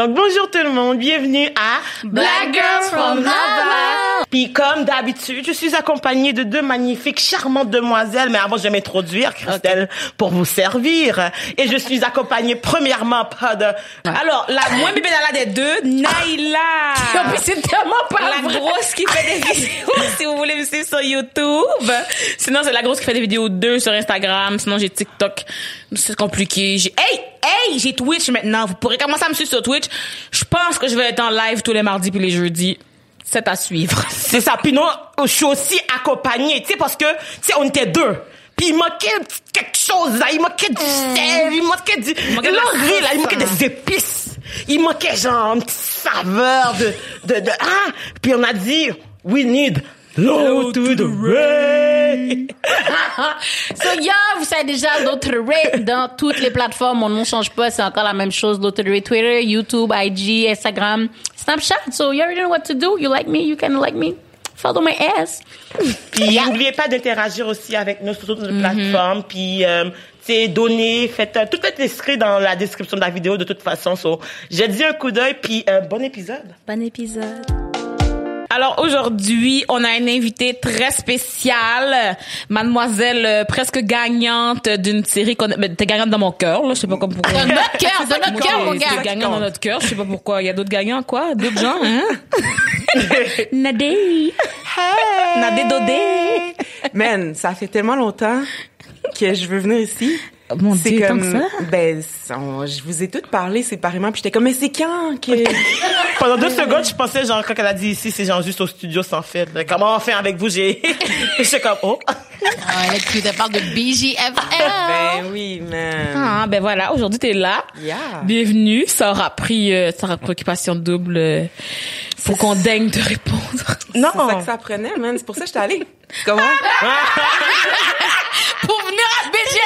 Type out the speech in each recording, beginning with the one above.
Donc bonjour tout le monde, bienvenue à Black Girls from Havana. Puis comme d'habitude, je suis accompagnée de deux magnifiques, charmantes demoiselles. Mais avant, je vais m'introduire, Christelle, pour vous servir. Et je suis accompagnée premièrement pas de. Alors la moins bébé des deux, Naila. c'est tellement pas la vrai. grosse qui fait des vidéos si vous voulez me suivre sur YouTube. Sinon c'est la grosse qui fait des vidéos deux sur Instagram. Sinon j'ai TikTok. C'est compliqué. J'ai hey hey j'ai Twitch maintenant. Vous pourrez commencer à me suivre sur Twitch. Je pense que je vais être en live tous les mardis puis les jeudis. C'est à suivre. C'est ça. Puis non, je suis aussi accompagnée, tu sais, parce que, tu sais, on était deux. Puis il manquait quelque chose, là. Il manquait du sel, il manquait du... manquait la l'engrais, là. Il manquait des épices. Il manquait, genre, une petite saveur de... de, de ah! Puis on a dit, we need low to the rain. So, yeah, vous savez déjà, Ray dans toutes les plateformes. Mon nom change pas. C'est encore la même chose. Ray Twitter, YouTube, IG, Instagram, Snapchat. So, you already know what to do. You like me, you can like me. Follow my ass. Puis n'oubliez pas d'interagir aussi avec nous sur toutes les plateformes. Puis, euh, tu sais, donner, faites... euh, tout est inscrit dans la description de la vidéo de toute façon. So, j'ai dit un coup d'œil, puis euh, bon épisode. Bon épisode. Alors aujourd'hui, on a une invitée très spéciale, mademoiselle euh, presque gagnante d'une série qu'on t'es gagnante dans mon cœur, là, je sais pas comme pourquoi. Dans notre cœur, dans notre cœur, mon gars. t'es gagnante dans notre cœur, je sais pas pourquoi. Il y a d'autres gagnants, quoi? D'autres gens, hein? Nadé. Nadé Dodé. Man, ça fait tellement longtemps que je veux venir ici. Mon c'est Dieu, tant comme, que ça? ben, on- je vous ai toutes parlé séparément, puis j'étais comme, mais c'est quand que... Pendant deux secondes, je pensais, genre, quand elle a dit ici, c'est genre juste au studio sans fait. Comment on fait avec vous? J'ai, j'étais comme, oh. Ah, là, tu te parles de BGFL. ben oui, man. Ah, ben voilà, aujourd'hui t'es là. Yeah. Bienvenue. Ça aura pris, euh, ça aura préoccupation double. euh, faut qu'on daigne te répondre. Non. C'est ça que ça prenait, man. C'est pour ça que j'étais allée. Comment? Pour venir à BGFL, ça.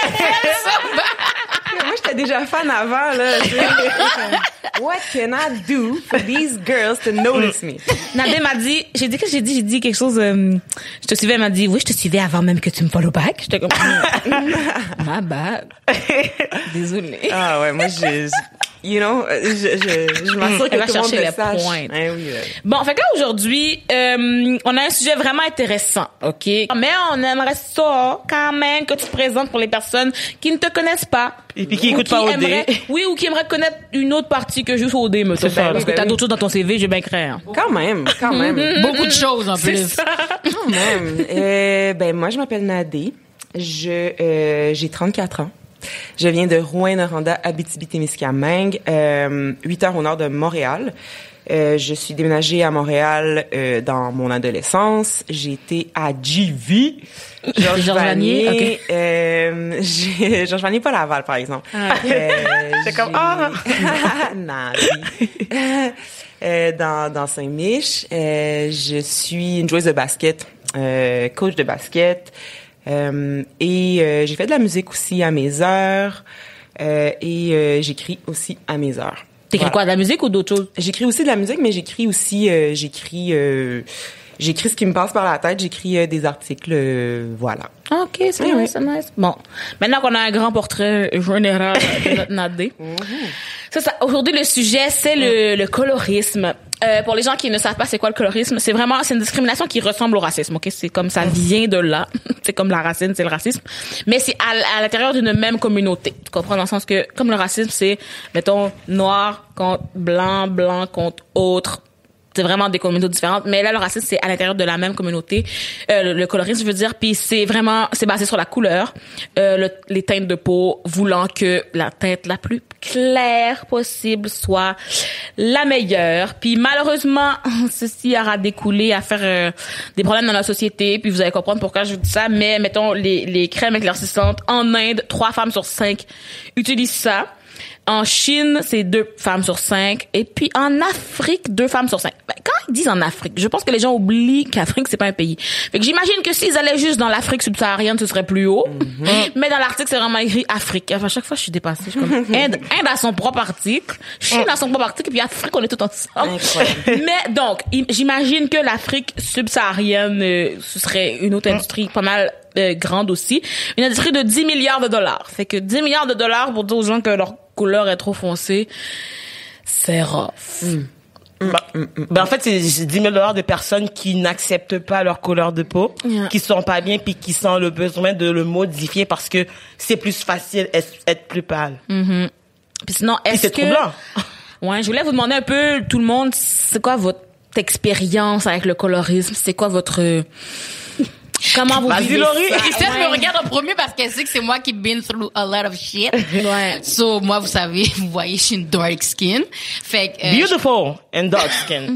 Moi, j'étais déjà fan avant, là. What can I do for these girls to notice me? Nadé m'a dit, j'ai dit que j'ai dit, j'ai dit quelque chose, euh, je te suivais, elle m'a dit, oui, je te suivais avant même que tu me follow back. J'étais comme, ma bad. Désolée. Ah ouais, moi, je... You know, je, je, je m'assure que va tout le monde chercher le les sache. Hein, oui, ouais. Bon, fait que là, aujourd'hui, euh, on a un sujet vraiment intéressant, OK? Mais on aimerait ça, quand même, que tu te présentes pour les personnes qui ne te connaissent pas. Et puis qui Ou écoutent pas OD. aimeraient- Oui, ou qui aimeraient connaître une autre partie que juste OD, mais c'est ça, ça. Parce que ben t'as oui. d'autres choses dans ton CV, j'ai bien craint. hein. Quand même, quand même. Beaucoup de choses, en plus. Quand même. Euh, ben moi, je m'appelle Nadé. Je euh, j'ai 34 ans. Je viens de Rouen-Noranda, Abitibi-Témiscamingue, euh, 8 heures au nord de Montréal. Euh, je suis déménagée à Montréal euh, dans mon adolescence. J'ai été à GV. Georges Vanier, Vanier. Euh, Georges Vanier, pas Laval, par exemple. Euh, C'est comme, ah! Euh, dans, dans Saint-Mich. Je suis une joueuse de basket, coach de basket. Euh, et euh, j'ai fait de la musique aussi à mes heures. Euh, et euh, j'écris aussi à mes heures. T'écris Voilà. quoi, de la musique ou d'autres choses? J'écris aussi de la musique, mais j'écris aussi, euh, j'écris, euh, j'écris ce qui me passe par la tête. J'écris euh, des articles, euh, voilà. OK, c'est Oui, nice, oui. nice. Bon, maintenant qu'on a un grand portrait général de notre Nadé. C'est ça. Aujourd'hui, le sujet, c'est le, le colorisme. Euh, pour les gens qui ne savent pas c'est quoi le colorisme, c'est vraiment c'est une discrimination qui ressemble au racisme. Ok, c'est comme ça vient de là. c'est comme la racine, c'est le racisme. Mais c'est à, à l'intérieur d'une même communauté. Tu comprends? Dans le sens que comme le racisme, c'est mettons noir contre blanc, blanc contre autre c'est vraiment des communautés différentes mais là le racisme c'est à l'intérieur de la même communauté. Euh, le, le colorisme je veux dire puis c'est vraiment c'est basé sur la couleur. Euh, le- les teintes de peau voulant que la teinte la plus claire possible soit la meilleure. Puis malheureusement ceci aura découlé à faire euh, des problèmes dans la société puis vous allez comprendre pourquoi je vous dis ça mais mettons les les crèmes éclaircissantes en Inde trois femmes sur cinq utilisent ça en Chine, c'est deux femmes sur cinq. Et puis en Afrique, deux femmes sur cinq. Ben, quand ils disent en Afrique, je pense que les gens oublient qu'Afrique, c'est pas un pays. Fait que j'imagine que s'ils allaient juste dans l'Afrique subsaharienne, ce serait plus haut. Mais dans l'article, c'est vraiment écrit Afrique. Enfin, à chaque fois, je suis dépassée. Je suis comme, Inde, Inde a son propre article. Chine a son propre article. Et puis Afrique, on est tout ensemble. Incroyable. Mais donc, im- j'imagine que l'Afrique subsaharienne, euh, ce serait une autre industrie pas mal euh, grande aussi. Une industrie de 10 milliards de dollars. Fait que 10 milliards de dollars pour dire aux gens que leur couleur est trop foncée, c'est rough. Bah, ben, en fait, c'est 10 000 dollars de personnes qui n'acceptent pas leur couleur de peau, Yeah. qui sont pas bien, puis qui sont le besoin de le modifier parce que c'est plus facile être être plus pâle. Puis sinon, Puis est-ce c'est que... troublant. Ouais, je voulais vous demander un peu, tout le monde, c'est quoi votre expérience avec le colorisme? C'est quoi votre... Comment vous Vas-y, vivez Laurie. ça? Christelle Ouais. me regarde en premier parce qu'elle sait que c'est moi qui been through a lot of shit. Ouais. So, moi, vous savez, vous voyez, je suis une dark skin. Fait que, euh, Beautiful and dark skin.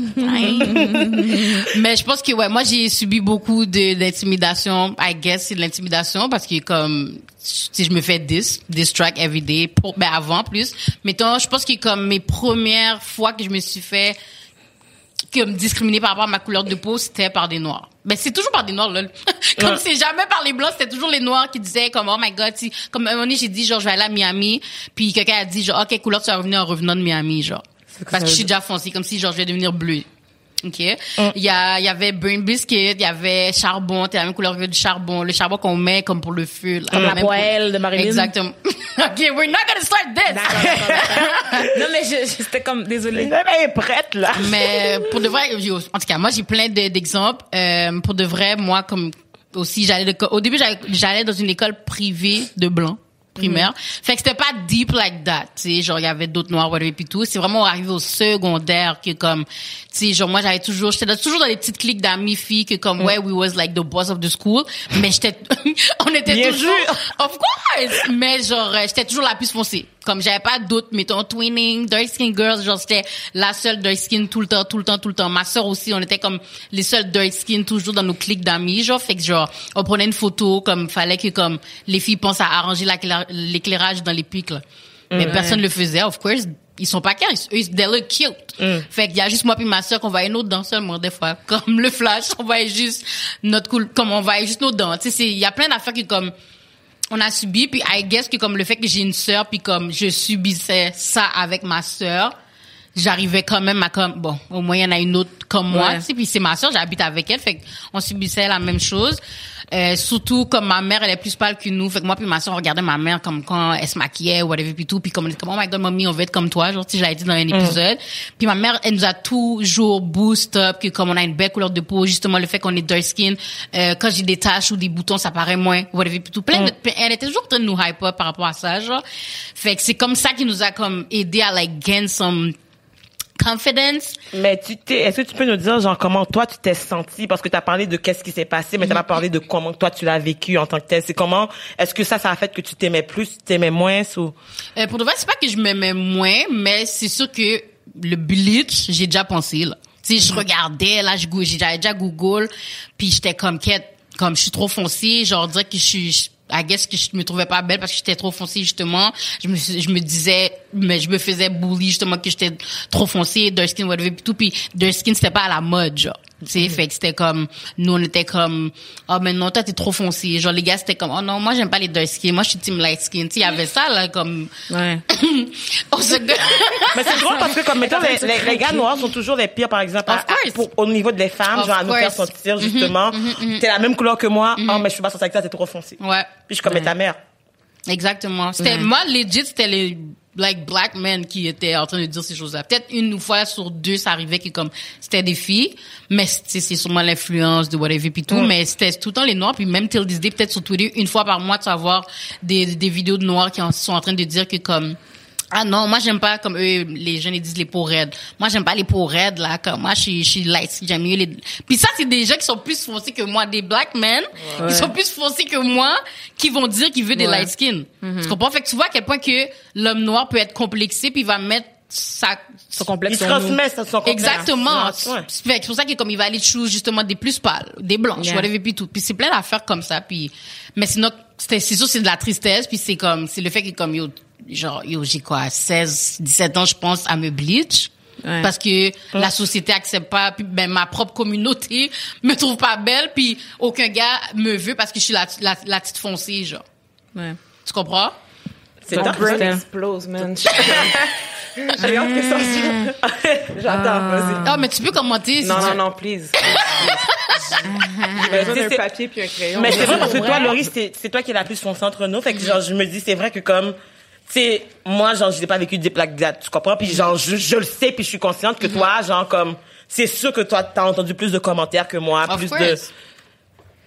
Mais je pense que ouais, moi j'ai subi beaucoup de d'intimidation. I guess c'est de l'intimidation parce que comme si je me fais dis diss track every day pour ben avant plus. Mettons, je pense que comme mes premières fois que je me suis fait comme discriminée par rapport à ma couleur de peau, c'était par des noirs. Ben c'est toujours par des noirs là. comme Ouais. c'est jamais par les blancs, c'était toujours les noirs qui disaient comme oh my god, si, comme un moment donné j'ai dit genre je vais aller à Miami, puis quelqu'un a dit genre OK, couleur tu vas revenir en revenant de Miami genre. Parce que je suis déjà foncée comme si genre je vais devenir bleu. OK. Il y a il y avait Burn Biscuit, il y avait charbon, t'as la même couleur que du charbon, le charbon qu'on met comme pour le feu. là. Comme la Même pour- poêle de Marilyn. Exactement. OK, we're not gonna start this. non, mais c'était comme, désolée. Elle est prête, là. Mais pour de vrai, en tout cas, moi j'ai plein de- d'exemples. Euh, pour de vrai, moi comme aussi j'allais de- au début j'allais- j'allais dans une école privée de blancs primaire. Fait que c'était pas deep like that, tu sais, genre il y avait d'autres noirs whatever puis tout, c'est vraiment arrivé au secondaire que comme tu sais genre moi j'avais toujours j'étais toujours dans les petites cliques d'amis filles que comme ouais we was like the boss of the school, mais j'étais on était Bien toujours sûr. of course, mais genre j'étais toujours la plus foncée. Comme j'avais pas d'autres mettons twinning, dark skin girls, genre j'étais la seule dark skin tout le temps, tout le temps, tout le temps. Ma sœur aussi, on était comme les seules dark skin toujours dans nos clics d'amis, genre fait que genre on prenait une photo comme fallait que comme les filles pensent à arranger la- l'éclairage dans les pics là. Mais personne le faisait, of course. Ils sont pas cœurs, ils, ils they look cute. Fait qu'il y a juste moi puis ma sœur qu'on voyait nos dents seulement des fois. Comme le flash, on voyait juste notre cool, comme on voyait juste nos dents. Tu sais, il y a plein d'affaires qui comme on a subi puis I guess que comme le fait que j'ai une sœur puis comme je subissais ça avec ma sœur j'arrivais quand même à comme bon au moins il y en a une autre comme moi Ouais. tu sais puis c'est ma sœur j'habite avec elle fait qu'on subissait la même chose. Euh, surtout comme ma mère elle est plus pâle que nous fait que moi puis ma sœur on regardait ma mère comme quand elle se maquillait ou whatever puis tout puis comme on comme oh my god mommy on veut être comme toi genre tu sais je l'avais dit dans un épisode. Puis ma mère elle nous a toujours boost up que comme on a une belle couleur de peau justement le fait qu'on est dark skin euh, quand j'ai des taches ou des boutons ça paraît moins whatever puis tout. Plein de elle était toujours en train de nous hype up par rapport à ça genre. Fait que c'est comme ça qui nous a comme aidé à like gain some confidence Mais tu t'es, est-ce que tu peux nous dire, genre, comment toi tu t'es senti? Parce que tu as parlé de qu'est-ce qui s'est passé, mais t'as pas parlé de comment toi tu l'as vécu en tant que tel. C'est comment, est-ce que ça, ça a fait que tu t'aimais plus, tu t'aimais moins, ou? Euh, pour de vrai, c'est pas que je m'aimais moins, mais c'est sûr que le bleach, j'ai déjà pensé, là. Tu sais, je regardais, là, j'avais déjà Google, puis j'étais comme, quête, comme je suis trop foncée, genre, dire que je suis, I guess que je me trouvais pas belle parce que j'étais trop foncée, justement. Je me, je me disais, mais je me faisais bully, justement, que j'étais trop foncée, dark skin, whatever, tout, puis dark skin, c'était pas à la mode, genre. Tu sais, fait que c'était comme, nous, on était comme, oh, mais non, toi, t'es trop foncé. Genre, les gars, c'était comme, oh non, moi, j'aime pas les dark skin. Moi, je suis team light skin. Tu sais, il y avait ça, là, comme, Ouais. on se Mais c'est drôle parce que comme mettons les, les, les gars noirs sont toujours les pires par exemple Of à- pour, au niveau des femmes Of genre à nous faire sentir justement t'es la même couleur que moi. Oh mais je suis pas sortie avec toi t'es trop foncé. Ouais. puis je suis comme mais ta mère. Exactement. C'était, moi, legit, c'était les, like, black men qui étaient en train de dire ces choses-là. Peut-être une fois sur deux, ça arrivait que comme, c'était des filles, mais c'est, c'est sûrement l'influence de whatever puis tout, mais c'était tout le temps les noirs, puis même till this day, peut-être sur Twitter, une fois par mois, tu vas voir des, des vidéos de noirs qui en- sont en train de dire que comme, ah non, moi j'aime pas comme eux les jeunes ils disent les peaux raides. Moi j'aime pas les peaux raides là comme moi je suis je suis light, j'aime mieux les Puis ça c'est des gens qui sont plus foncés que moi, des black men, ils sont plus foncés que moi qui vont dire qu'ils veulent des Ouais. light skin. Tu comprends? Fait que tu vois à quel point que l'homme noir peut être complexé puis il va mettre sa Son il complexe se sur nous. transmet ça son complexe. Exactement. Ouais. Fait que C'est pour ça que comme il va aller choose justement des plus pâles, des blanches, Yeah. whatever puis tout. Puis c'est plein d'affaires comme ça. Puis mais sinon c'est sûr c'est de la tristesse. Puis c'est comme c'est le fait que comme yo genre yo j'ai quoi 16 17 ans je pense à me bleach. Ouais. Parce que la société accepte pas, puis ben ma propre communauté me trouve pas belle, puis aucun gars me veut parce que je suis la, la, la petite foncée, genre. Ouais. Tu comprends? c'est Mon brain ça. explose, man. J'ai hâte que ça sorte. J'attends, vas-y. Ah, mais tu peux commenter. si Non, tu- non, non, please. J'ai besoin d'un papier puis un crayon. mais c'est vrai parce que toi Laurie c'est c'est toi qui es la plus foncée entre nous fait que genre je me dis c'est vrai que comme sais, moi, genre, je n'ai pas vécu des plaques dates, tu comprends? Puis genre, je, je le sais, puis je suis consciente que toi, genre, comme, c'est sûr que toi, t'as entendu plus de commentaires que moi, Of plus de... course.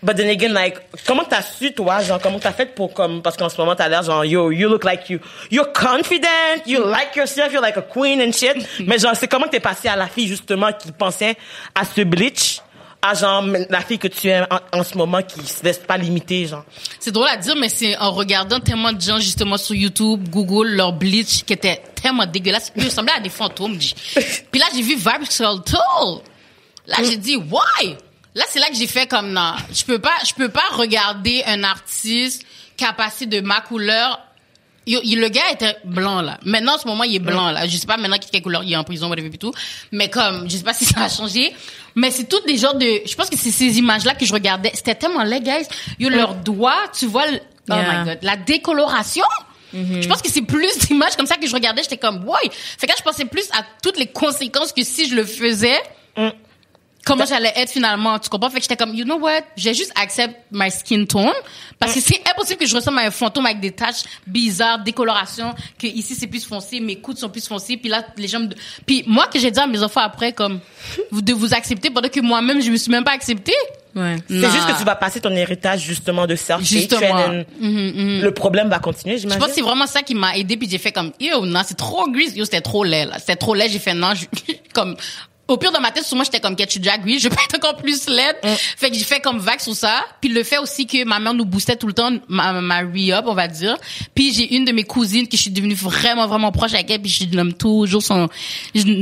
But then again, like, comment t'as su, toi, genre, comment t'as fait pour, comme, parce qu'en ce moment, t'as l'air, genre, yo, you look like you, you're confident, you like yourself, you're like a queen and shit. Mais genre, c'est comment t'es passé à la fille, justement, qui pensait à ce bleach, à genre, la fille que tu es en, en ce moment, qui se laisse pas limiter, genre. C'est drôle à dire, mais c'est en regardant tellement de gens, justement, sur YouTube, Google, leur bleach, qui était tellement dégueulasse. Ils ressemblaient à des fantômes. Puis là, j'ai vu Vibes Toll. Là, j'ai dit, why? Là, c'est là que j'ai fait comme, non, je peux pas, je peux pas regarder un artiste qui a passé de ma couleur le gars était blanc là. Maintenant en ce moment il est blanc là. Je sais pas maintenant quelle couleur il est en prison whatever et tout. Mais comme je sais pas si ça a changé. Mais c'est toutes des genres de. Je pense que c'est ces images là que je regardais. C'était tellement laid guys. Yo leurs doigts, tu vois. Oh Yeah. my god, la décoloration. Je pense que c'est plus d'images comme ça que je regardais. J'étais comme ouais. Fait que là je pensais plus à toutes les conséquences que si je le faisais. Comment j'allais être finalement, tu comprends? Fait que j'étais comme, you know what? J'ai juste accept my skin tone. Parce que c'est impossible que je ressemble à un fantôme avec des taches bizarres, décoloration, que ici c'est plus foncé, mes coudes sont plus foncés, puis là, les me... Puis moi, que j'ai dit à mes enfants après, comme, de vous accepter pendant que moi-même, je me suis même pas acceptée. Ouais. C'est juste que tu vas passer ton héritage, justement, de self Justement. Le problème va continuer, Je pense que c'est vraiment ça qui m'a aidé puis j'ai fait comme yo non c'est trop gris yo c'était trop laid là c'était trop laid j'ai fait non je- comme au pire dans ma tête moi j'étais comme suis déjà gris je peux être encore plus laide. Fait que j'ai fait comme vague sur ça. Puis le fait aussi que ma mère nous boostait tout le temps ma, ma re-up on va dire. Puis j'ai une de mes cousines que je suis devenue vraiment vraiment proche avec elle. Puis je nomme toujours son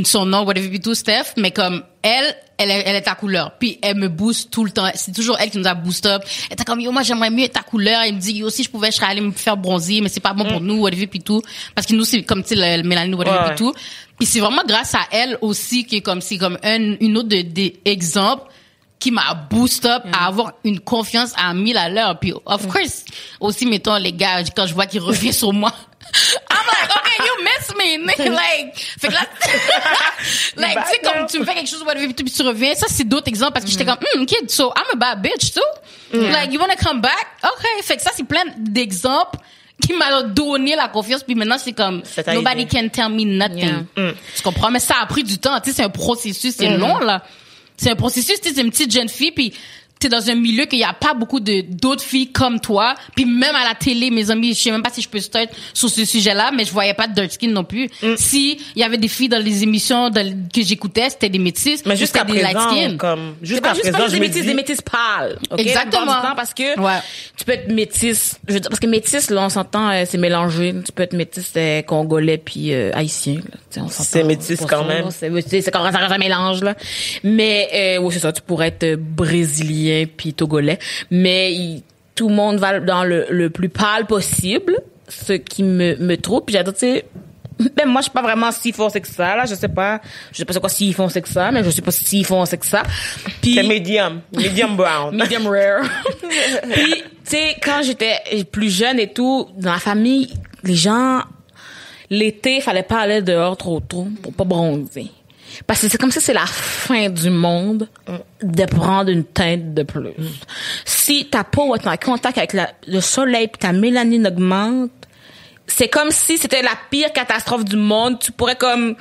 son nom whatever puis tout Steph. Mais comme elle elle est, elle est ta couleur. Puis elle me booste tout le temps. C'est toujours elle qui nous a boost up. Elle était comme, yo, moi, j'aimerais mieux être ta couleur. Elle me dit, yo, si je pouvais, je serais allée me faire bronzer, mais c'est pas bon pour nous, whatever, puis tout. Parce que nous, c'est comme, tu sais, mélanine, whatever, Ouais, puis tout. Puis c'est vraiment grâce à elle aussi que comme, c'est comme un, une autre de- des exemples qui m'a boost up à avoir une confiance à 1000 à l'heure. Puis, of course, aussi, mettons, les gars, quand je vois qu'ils reviennent sur moi, like, okay, you miss me. like, fait que là, like, tu sais, comme tu me fais quelque chose, whatever, puis tu reviens. Ça, c'est d'autres exemples parce que j'étais comme, hmm, kid, so I'm a bad bitch too. Like, you wanna come back? Okay. Fait que ça, c'est plein d'exemples qui m'a donné la confiance puis maintenant c'est comme nobody can tell me nothing Yeah. tu comprends? Mais ça a pris du temps tu sais c'est un processus c'est long là c'est un processus tu sais c'est une petite jeune fille puis t'es dans un milieu qu'il y a pas beaucoup de d'autres filles comme toi puis même à la télé mes amis je sais même pas si je peux start sur ce sujet là mais je voyais pas de dark skin non plus si il y avait des filles dans les émissions dans- que j'écoutais c'était des métis Mais jusqu'à c'était des light présent, skin comme, jusqu'à juste présent, pas je des me métis, dis- des métis pâles. Exactement. Temps, parce que Ouais. tu peux être métis, je veux dire, parce que métis, là, on s'entend, euh, c'est mélangé. Tu peux être métis euh, congolais puis euh, haïtien. Là. On. C'est métis Pour quand même. C'est quand reste un mélange là. Mais euh, oui, c'est ça. Tu pourrais être euh, puis togolais, mais il- tout le monde va dans le, le plus pâle possible, ce qui me me trouve. Puis j'adore, tu sais. Ben moi je suis pas vraiment si foncé que ça là, je sais pas, je sais pas c'est quoi si foncé que ça, mais je suis pas si foncé que ça. Puis C'est medium. Medium brown. medium rare. Puis, tu sais, quand j'étais plus jeune et tout, dans la famille, les gens, l'été, fallait pas aller dehors trop tôt pour pas bronzer. Parce que c'est comme si c'est la fin du monde de prendre une teinte de plus. Si ta peau est en contact avec le soleil puis ta mélanine augmente, c'est comme si c'était la pire catastrophe du monde. Tu pourrais comme,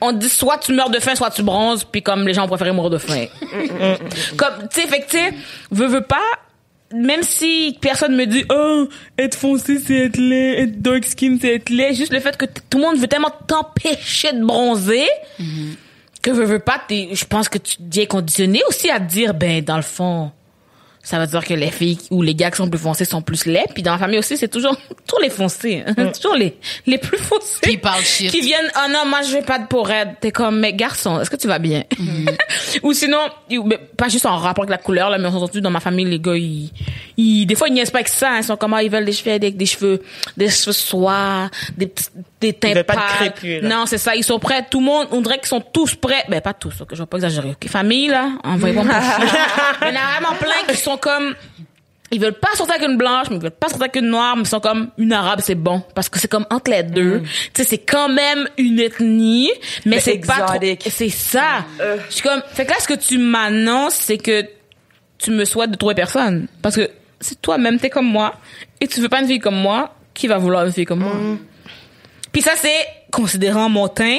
on dit soit tu meurs de faim, soit tu bronzes, puis comme les gens préféré mourir de faim. comme, tu sais, fait que tu veux, veux pas, même si personne me dit, oh, être foncé, c'est être laid, être dark skin, c'est être laid, juste le fait que tout le monde veut tellement t'empêcher de bronzer, que veux, pas, je pense que tu deviens conditionné aussi à te dire, ben, dans le fond, ça veut dire que les filles ou les gars qui sont plus foncés sont plus laids. Puis dans la famille aussi, c'est toujours, toujours les foncés. hein. toujours les, les plus foncés. Qui parlent shit. Qui viennent, oh non, moi je vais pas de peau raide. T'es comme, mais garçon, est-ce que tu vas bien? ou sinon, ils- pas juste en rapport avec la couleur, là, mais on s'entend dans ma famille, les gars, ils, ils- des fois, ils niaisent pas avec ça. hein. Ils sont comme, ah, ils veulent des cheveux avec des cheveux, des cheveux soirs, des des teintes veulent pas de crépus, là. Non, c'est ça. Ils sont prêts. Tout le monde, on dirait qu'ils sont tous prêts. Ben, pas tous, ok, je vais pas exagérer. Ok, famille, là, envoyez-moi il y en a vraiment plein qui sont comme, ils veulent pas sortir avec une blanche, mais ils veulent pas sortir avec une noire, mais ils sont comme une arabe, c'est bon. Parce que c'est comme entre les deux. Tu sais, c'est quand même une ethnie, mais Mais c'est pas trop, c'est ça. Je suis comme, fait que là, ce que tu m'annonces, c'est que tu me souhaites de trouver personne. Parce que si toi-même t'es comme moi, et tu veux pas une fille comme moi, qui va vouloir une fille comme moi? Puis ça, c'est considérant mon teint,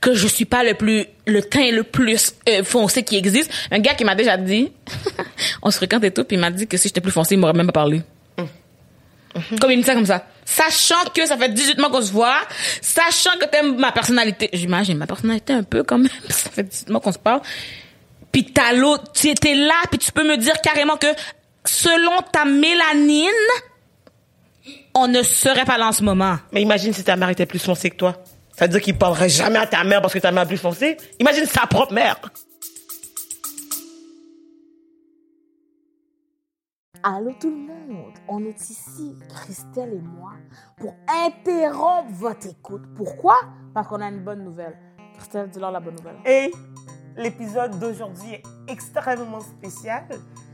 que je suis pas le plus, le teint le plus euh, foncé qui existe. Un gars qui m'a déjà dit, on se fréquente et tout, puis il m'a dit que si j'étais plus foncé, il m'aurait même pas parlé. Comme il me dit ça comme ça. Sachant que ça fait 18 mois qu'on se voit, sachant que t'aimes ma personnalité. J'imagine ma personnalité un peu quand même. Ça fait 18 mois qu'on se parle. Puis t'as l'autre, tu étais là, puis tu peux me dire carrément que selon ta mélanine, on ne serait pas là en ce moment. Mais imagine si ta mère était plus foncée que toi. Ça veut dire qu'il parlerait jamais à ta mère parce que ta mère est plus foncée. Imagine sa propre mère. Allô tout le monde, on est ici, Christelle et moi, pour interrompre votre écoute. Pourquoi? Parce qu'on a une bonne nouvelle. Christelle, dis-leur la bonne nouvelle. Et l'épisode d'aujourd'hui est extrêmement spécial.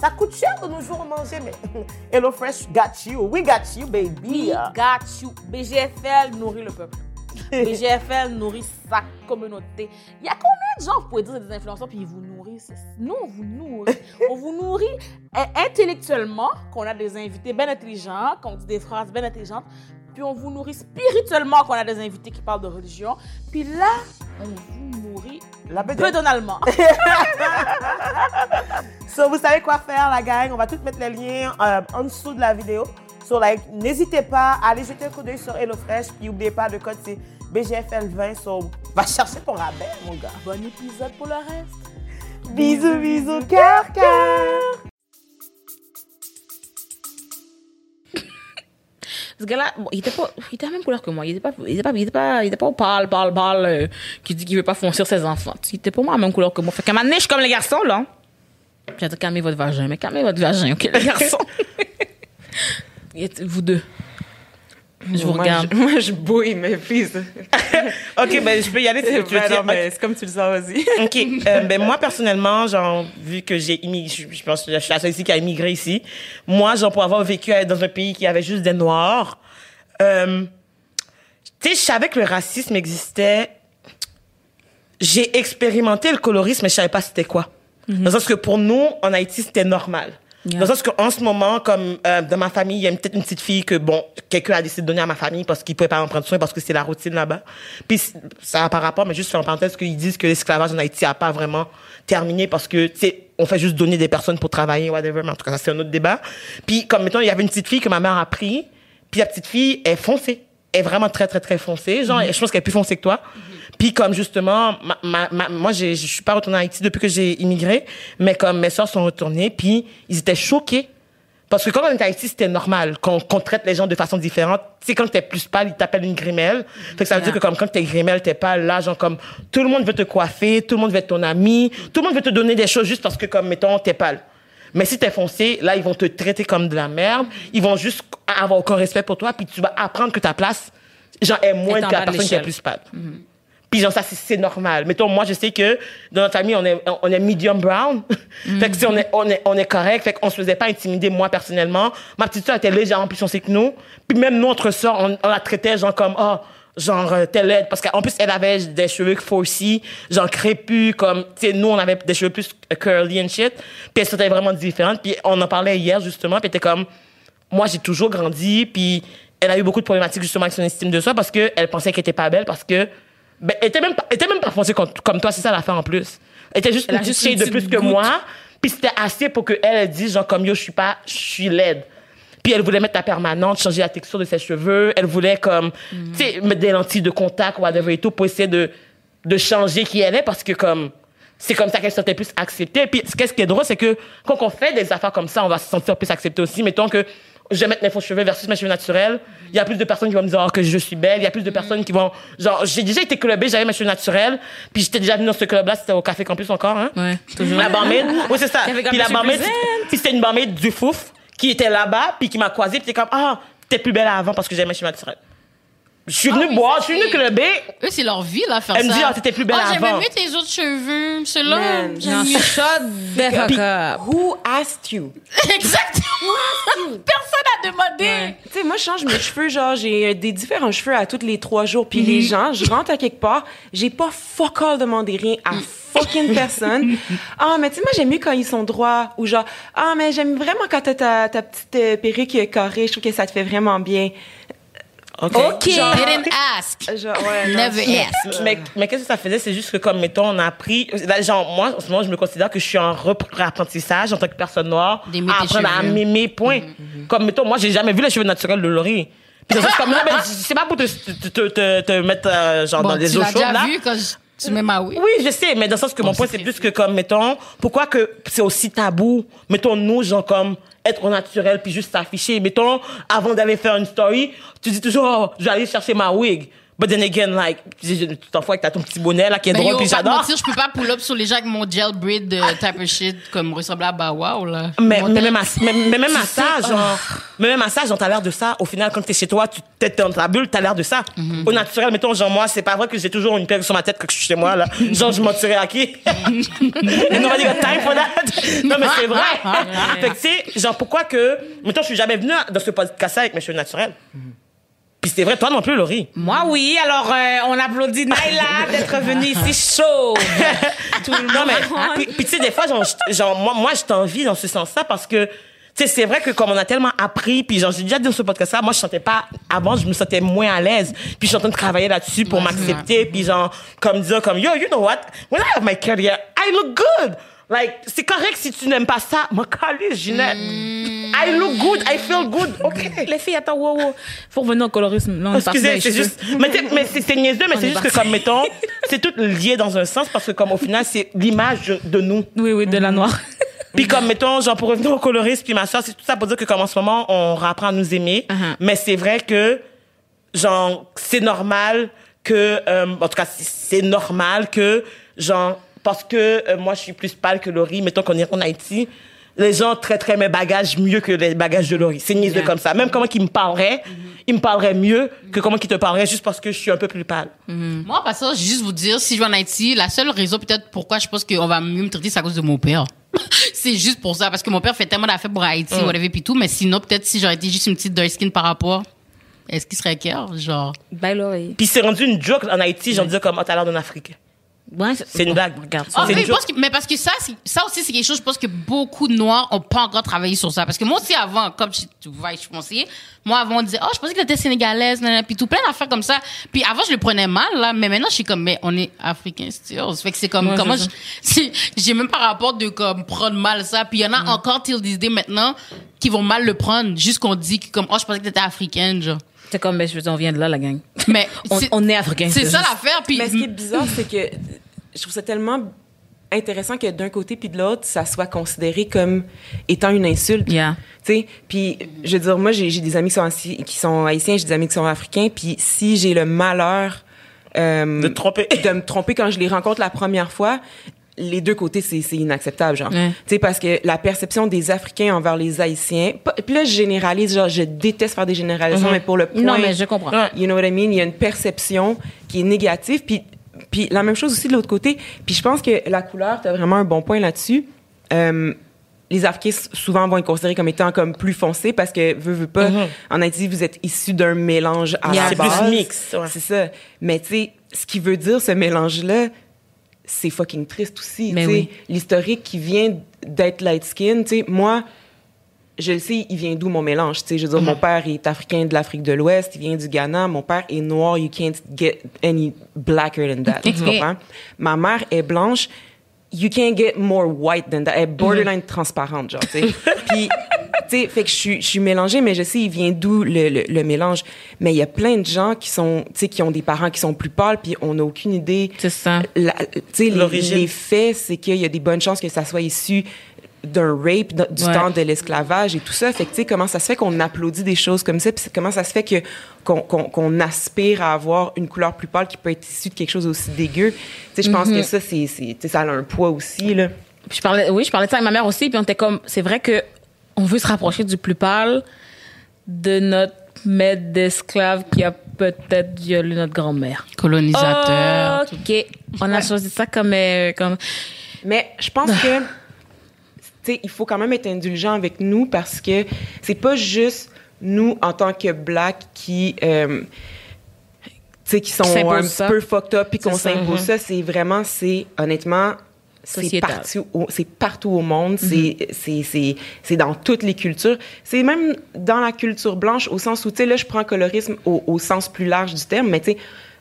ça coûte cher de nos jours manger, mais Hello Fresh got you. We got you, baby. We got you. BGFL nourrit le peuple. BGFL nourrit sa communauté. Il y a combien de gens, vous pouvez dire, des influenceurs, puis ils vous nourrissent? Nous, on vous nourrit. on vous nourrit euh, intellectuellement, qu'on a des invités bien intelligents, qu'on dit des phrases bien intelligentes, puis on vous nourrit spirituellement, qu'on a des invités qui parlent de religion. Puis là, on vous nourrit La bedaine. bedonalement. So, vous savez quoi faire, la gang? On va tout mettre les liens euh, en dessous de la vidéo. So, like, n'hésitez pas à aller jeter un coup d'œil sur HelloFresh. Puis, n'oubliez pas, le code, c'est BGFL20. So, va chercher ton rabais, mon gars. bon épisode pour le reste. Bisous, bisous, cœur, cœur. Ce gars-là, bon, il était pas, il était la même couleur que moi. Il était pas, il était pas, il était pas, il était pas au pâle, pâle, pâle, euh, qui dit qu'il veut pas foncer ses enfants. Il était pas moi la même couleur que moi. Fait qu'à donné, je suis comme les garçons, là. J'ai dit, calmez votre vagin, mais calmez votre vagin, ok, les garçons. Vous deux. Je vous moi, regarde. Je, moi, je bouille, mais please. OK, ben, je peux y aller si tu veux. Non, Ok. mais c'est comme tu le sens, vas-y. OK. Euh, ben, moi, personnellement, genre, vu que j'ai immigré, je, je pense que je suis la seule ici qui a immigré ici. Moi, genre, pour avoir vécu dans un pays qui avait juste des Noirs, euh, tu sais, je savais que le racisme existait. J'ai expérimenté le colorisme, mais je savais pas c'était quoi. Dans le sens que pour nous, en Haïti, c'était normal. Dans le sens qu'en ce moment, comme euh, dans ma famille, il y a peut-être une petite fille que, bon, quelqu'un a décidé de donner à ma famille parce qu'il pouvait pas en prendre soin parce que c'est la routine là-bas. Puis ça a par rapport, mais juste faire en parenthèse qu'ils disent que l'esclavage en Haïti a pas vraiment terminé parce que, tu sais, on fait juste donner des personnes pour travailler, whatever, mais en tout cas, ça, c'est un autre débat. Puis, comme, mettons, il y avait une petite fille que ma mère a pris, puis la petite fille est foncée. Elle est vraiment très, très, très foncée. Genre, je pense qu'elle est plus foncée que toi. Puis comme justement, ma, ma, ma- moi, je suis pas retournée en Haïti depuis que j'ai immigré, mais comme mes soeurs sont retournées, puis ils étaient choqués Parce que quand on est à Haïti, c'était normal qu'on qu'on traite les gens de façon différente. Tu sais, quand t'es plus pâle, ils t'appellent une grimelle. Fait que ça veut dire que comme quand t'es grimelle, t'es pâle, là, genre comme tout le monde veut te coiffer, tout le monde veut être ton ami, tout le monde veut te donner des choses juste parce que comme, mettons, t'es pâle. Mais si t'es foncé, là, ils vont te traiter comme de la merde. Ils vont juste avoir aucun respect pour toi, puis tu vas apprendre que ta place, genre, est moins que la personne qui est plus pâle. Puis genre ça c'est- normal. Mettons moi je sais que dans notre famille on est on est medium brown. fait que si on est on est on est correct, fait qu'on se faisait pas intimider moi personnellement. Ma petite sœur était légèrement plus foncée que nous. Puis même nous entre sœurs on, on la traitait genre comme oh genre euh, t'es laide parce qu'en plus elle avait des cheveux foncés, genre crépus comme tu sais nous on avait des cheveux plus curly and shit. Puis elle c'était vraiment différente. Puis on en parlait hier justement, puis était comme moi j'ai toujours grandi puis elle a eu beaucoup de problématiques justement avec son estime de soi parce que elle pensait qu'elle était pas belle parce que ben, elle était même pas, elle était même pas foncée comme, comme toi c'est ça l'affaire en plus elle était juste Elle une petite de plus que goutte. moi puis c'était assez pour que elle, elle dise genre comme yo je suis pas je suis laide puis elle voulait mettre la permanente changer la texture de ses cheveux elle voulait comme Mm. tu sais mettre des lentilles de contact ou whatever et tout pour essayer de de changer qui elle est parce que comme c'est comme ça qu'elle se sentait plus acceptée. Puis, ce qu'est-ce qui est drôle, c'est que quand on fait des affaires comme ça, on va se sentir plus accepté aussi. Mettons que je vais mettre mes faux cheveux versus mes cheveux naturels. Il y a plus de personnes qui vont me dire oh, que je suis belle. Il y a plus de personnes qui vont... Genre, j'ai déjà été clubée, j'avais mes cheveux naturels. Puis j'étais déjà venue dans ce club-là, c'était au Café Campus encore, hein. Ouais, toujours. La barmaid, oui, c'est ça. Puis la barmaid, puis c'était une barmaid du fouf qui était là-bas, puis qui m'a croisée, puis t'es comme, ah, t'es plus belle avant parce que j'avais mes cheveux naturels. Je suis venue Ah boire, je suis venue clubber. Eux, c'est leur vie, là, faire Elle me ça. dit, ah, t'étais plus belle Ah, j'aimais avant. mieux tes autres cheveux. Ceux-là, Man, j'aime mieux. shut the fuck up. Who asked you? Exactement. Personne n'a demandé. Tu sais, moi, je change mes cheveux, genre, j'ai euh, des différents cheveux à tous les trois jours. Puis les gens, je rentre à quelque part, j'ai pas fuck all demandé rien à fucking personne. Ah, mais tu sais, moi, j'aime mieux quand ils sont droits. Ou genre, ah, mais j'aime vraiment quand t'as ta, ta petite euh, perruque carrée. Je trouve que ça te fait vraiment bien. OK. OK. Genre- Didn't ask. Genre, ouais, Never ask. Mais, mais qu'est-ce que ça faisait? C'est juste que, comme, mettons, on a appris. genre, moi, en ce moment, je me considère que je suis en réapprentissage en tant que personne noire. À apprendre à m'aimer, point. Comme, mettons, moi, j'ai jamais vu les cheveux naturels de Laurie. Puis, c'est comme, non, mais c'est pas pour te, te, te, te, mettre, euh, genre, Bon, dans tu eaux chaudes, là. vu quand je- tu mets ma oui. Oui, je sais, mais dans le sens que mon point, c'est plus que comme, mettons, pourquoi que c'est aussi tabou, mettons, nous, genre, comme, être au naturel puis juste s'afficher. Mettons, avant d'aller faire une story, tu dis toujours, oh, je vais aller chercher ma wig. But then again, like, tu t'en fous avec ta- ton petit bonnet, là, qui est Mais drôle, yo, puis j'adore. je peux pas pull up sur les gens avec mon gel braid euh, type of shit comme ressembler à Bow Wow, là. Mais, même à, mais, mais même à Tu ça, sais, genre, mais même à ça, genre, t'as l'air de ça. Au final, quand t'es chez toi, tu t'es dans ta bulle, t'as l'air de ça. Au naturel, mettons, genre, moi, c'est pas vrai que j'ai toujours une perruque sur ma tête quand je suis chez moi, là. Genre, je mentirais à qui? Nobody got time for that. Non, mais c'est vrai. fait que, tu sais, genre, pourquoi que, mettons, je suis jamais venue dans ce podcast avec mes cheveux naturels. Puis c'est vrai, toi non plus, Laurie. Moi, oui. Alors, euh, on applaudit Naila d'être venue ici chaud. Tout le Non, mais, monde. puis, puis tu sais, des fois, genre, genre, moi, moi, je t'envie dans ce sens-là parce que, tu sais, c'est vrai que comme on a tellement appris, puis genre, j'ai déjà dit dans ce podcast-là, moi, je sentais pas, avant, je me sentais moins à l'aise. Puis je suis en train de travailler là-dessus pour m'accepter, puis genre, comme dire, comme, yo, you know what? When I have my career, I look good. Like, c'est correct si tu n'aimes pas ça. Moi, calé, Ginette. I look good, I feel good. OK. Les filles, attends, wow, wow. Faut revenir au colorisme. Là, on Excusez, c'est juste. Mais, mais c'est niaiseux, mais c'est est juste que, comme, mettons, c'est tout lié dans un sens parce que, comme, au final, c'est l'image de- nous. Oui, oui, de la noire. Puis comme, mettons, genre, pour revenir au colorisme, puis ma soeur, c'est tout ça pour dire que comme en ce moment, on apprend à nous aimer. Uh-huh. Mais c'est vrai que, genre, c'est normal que, euh, en tout cas, c'est normal que, genre, parce que euh, moi, je suis plus pâle que Laurie, mettons qu'on est en Haïti, les gens traiteraient mes bagages mieux que les bagages de Laurie. C'est niaiseux Yeah. comme ça. Même comment qu'ils me parleraient, ils me parleraient mieux que comment qu'ils te parleraient juste parce que je suis un peu plus pâle. Moi, en passant, je vais juste vous dire, si je vais en Haïti, la seule raison peut-être pourquoi je pense qu'on va mieux me traiter, c'est à cause de mon père. c'est juste pour ça, parce que mon père fait tellement d'affaires pour Haïti, whatever, pis tout, mais sinon, peut-être si j'aurais été juste une petite dark skin par rapport, est-ce qu'il serait cœur? Genre? Bye, Laurie. Puis c'est rendu une joke en Haïti, genre, dire comme, oh, t'as l'air d'un Africain. Ouais, C'est une blague. Regarde ça. C'est mais, une que- mais parce que ça, c'est- ça aussi, c'est quelque chose, je pense que beaucoup de Noirs ont pas encore travaillé sur ça. Parce que moi aussi, avant, comme je, tu vois, je suis conseiller, moi, avant, on disait, oh, je pensais que t'étais sénégalaise, nanana, puis tout, plein d'affaires comme ça. Puis avant, je le prenais mal, là, mais maintenant, je suis comme, mais on est africain, still. Ça fait que c'est comme, Ouais, comment c'est je, c'est- j'ai même pas rapport de, comme, prendre mal ça. Puis il y en a encore, till this day, maintenant, qui vont mal le prendre, juste qu'on dit que, comme, oh, je pensais que t'étais africaine, genre. C'est comme, ben, je veux dire, on vient de là, la gang. Mais, On, c'est- on est africains. c'est ça l'affaire, puis. Mais ce qui est bizarre, c'est que je trouve ça tellement intéressant que d'un côté puis de l'autre, ça soit considéré comme étant une insulte. Yeah. Tu sais, puis je veux dire, moi, j'ai des amis qui sont, haïti- qui sont haïtiens, j'ai des amis qui sont africains, puis si j'ai le malheur euh, De tromper. de me tromper quand je les rencontre la première fois, les deux côtés, c'est inacceptable, genre. Ouais. Tu sais, parce que la perception des Africains envers les Haïtiens, puis là, je généralise, genre, je déteste faire des généralisations, mais pour le point... Non, mais je comprends. You know what I mean? Il y a une perception qui est négative. Puis, puis la même chose aussi de l'autre côté. Puis je pense que la couleur, tu as vraiment un bon point là-dessus. Euh, les Africains, souvent, vont être considérés comme étant comme plus foncés parce que, veux, veux pas, en Haïti, vous êtes issus d'un mélange à la C'est plus base. mix, ouais. C'est ça. Mais tu sais, ce qui veut dire, ce mélange-là, c'est fucking triste aussi. Sais. oui. L'historique qui vient d'être light skin, tu sais, moi, je le sais, il vient d'où mon mélange. Tu sais, je veux dire, mon père est africain de l'Afrique de l'Ouest, il vient du Ghana. Mon père est noir. You can't get any blacker than that. tu comprends? Ma mère est blanche. You can't get more white than that. Elle est borderline transparente, genre, tu sais. Puis, tu sais, fait que je suis, je suis mélangée, mais je sais, il vient d'où le, le, le mélange. Mais il y a plein de gens qui sont, tu sais, qui ont des parents qui sont plus pâles, puis on n'a aucune idée C'est ça. tu sais, les, L'origine. les faits, c'est qu'il y a des bonnes chances que ça soit issu d'un rape du Ouais. temps de l'esclavage et tout ça. Fait que, tu sais, comment ça se fait qu'on applaudit des choses comme ça, puis comment ça se fait que qu'on aspire à avoir une couleur plus pâle qui peut être issue de quelque chose aussi dégueu? Tu sais, je pense que ça, c'est, c'est- tu sais, ça a un poids aussi, là. Puis je parlais, oui, je parlais de ça avec ma mère aussi, puis on était comme, c'est vrai que on veut se rapprocher du plus pâle de notre maître d'esclave qui a peut-être violé notre grand-mère. Colonisateur. Ok, on a choisi ça comme, euh, comme. Mais je pense que, tu sais, il faut quand même être indulgent avec nous parce que c'est pas juste nous, en tant que Black, qui, euh, tu sais, qui sont un ça. peu fucked up puis qu'on s'impose ça. C'est vraiment, c'est, honnêtement, c'est partout, partout au monde, c'est, c'est, c'est, c'est dans toutes les cultures. C'est même dans la culture blanche, au sens où, tu sais, là, je prends colorisme au, au sens plus large du terme, mais tu sais,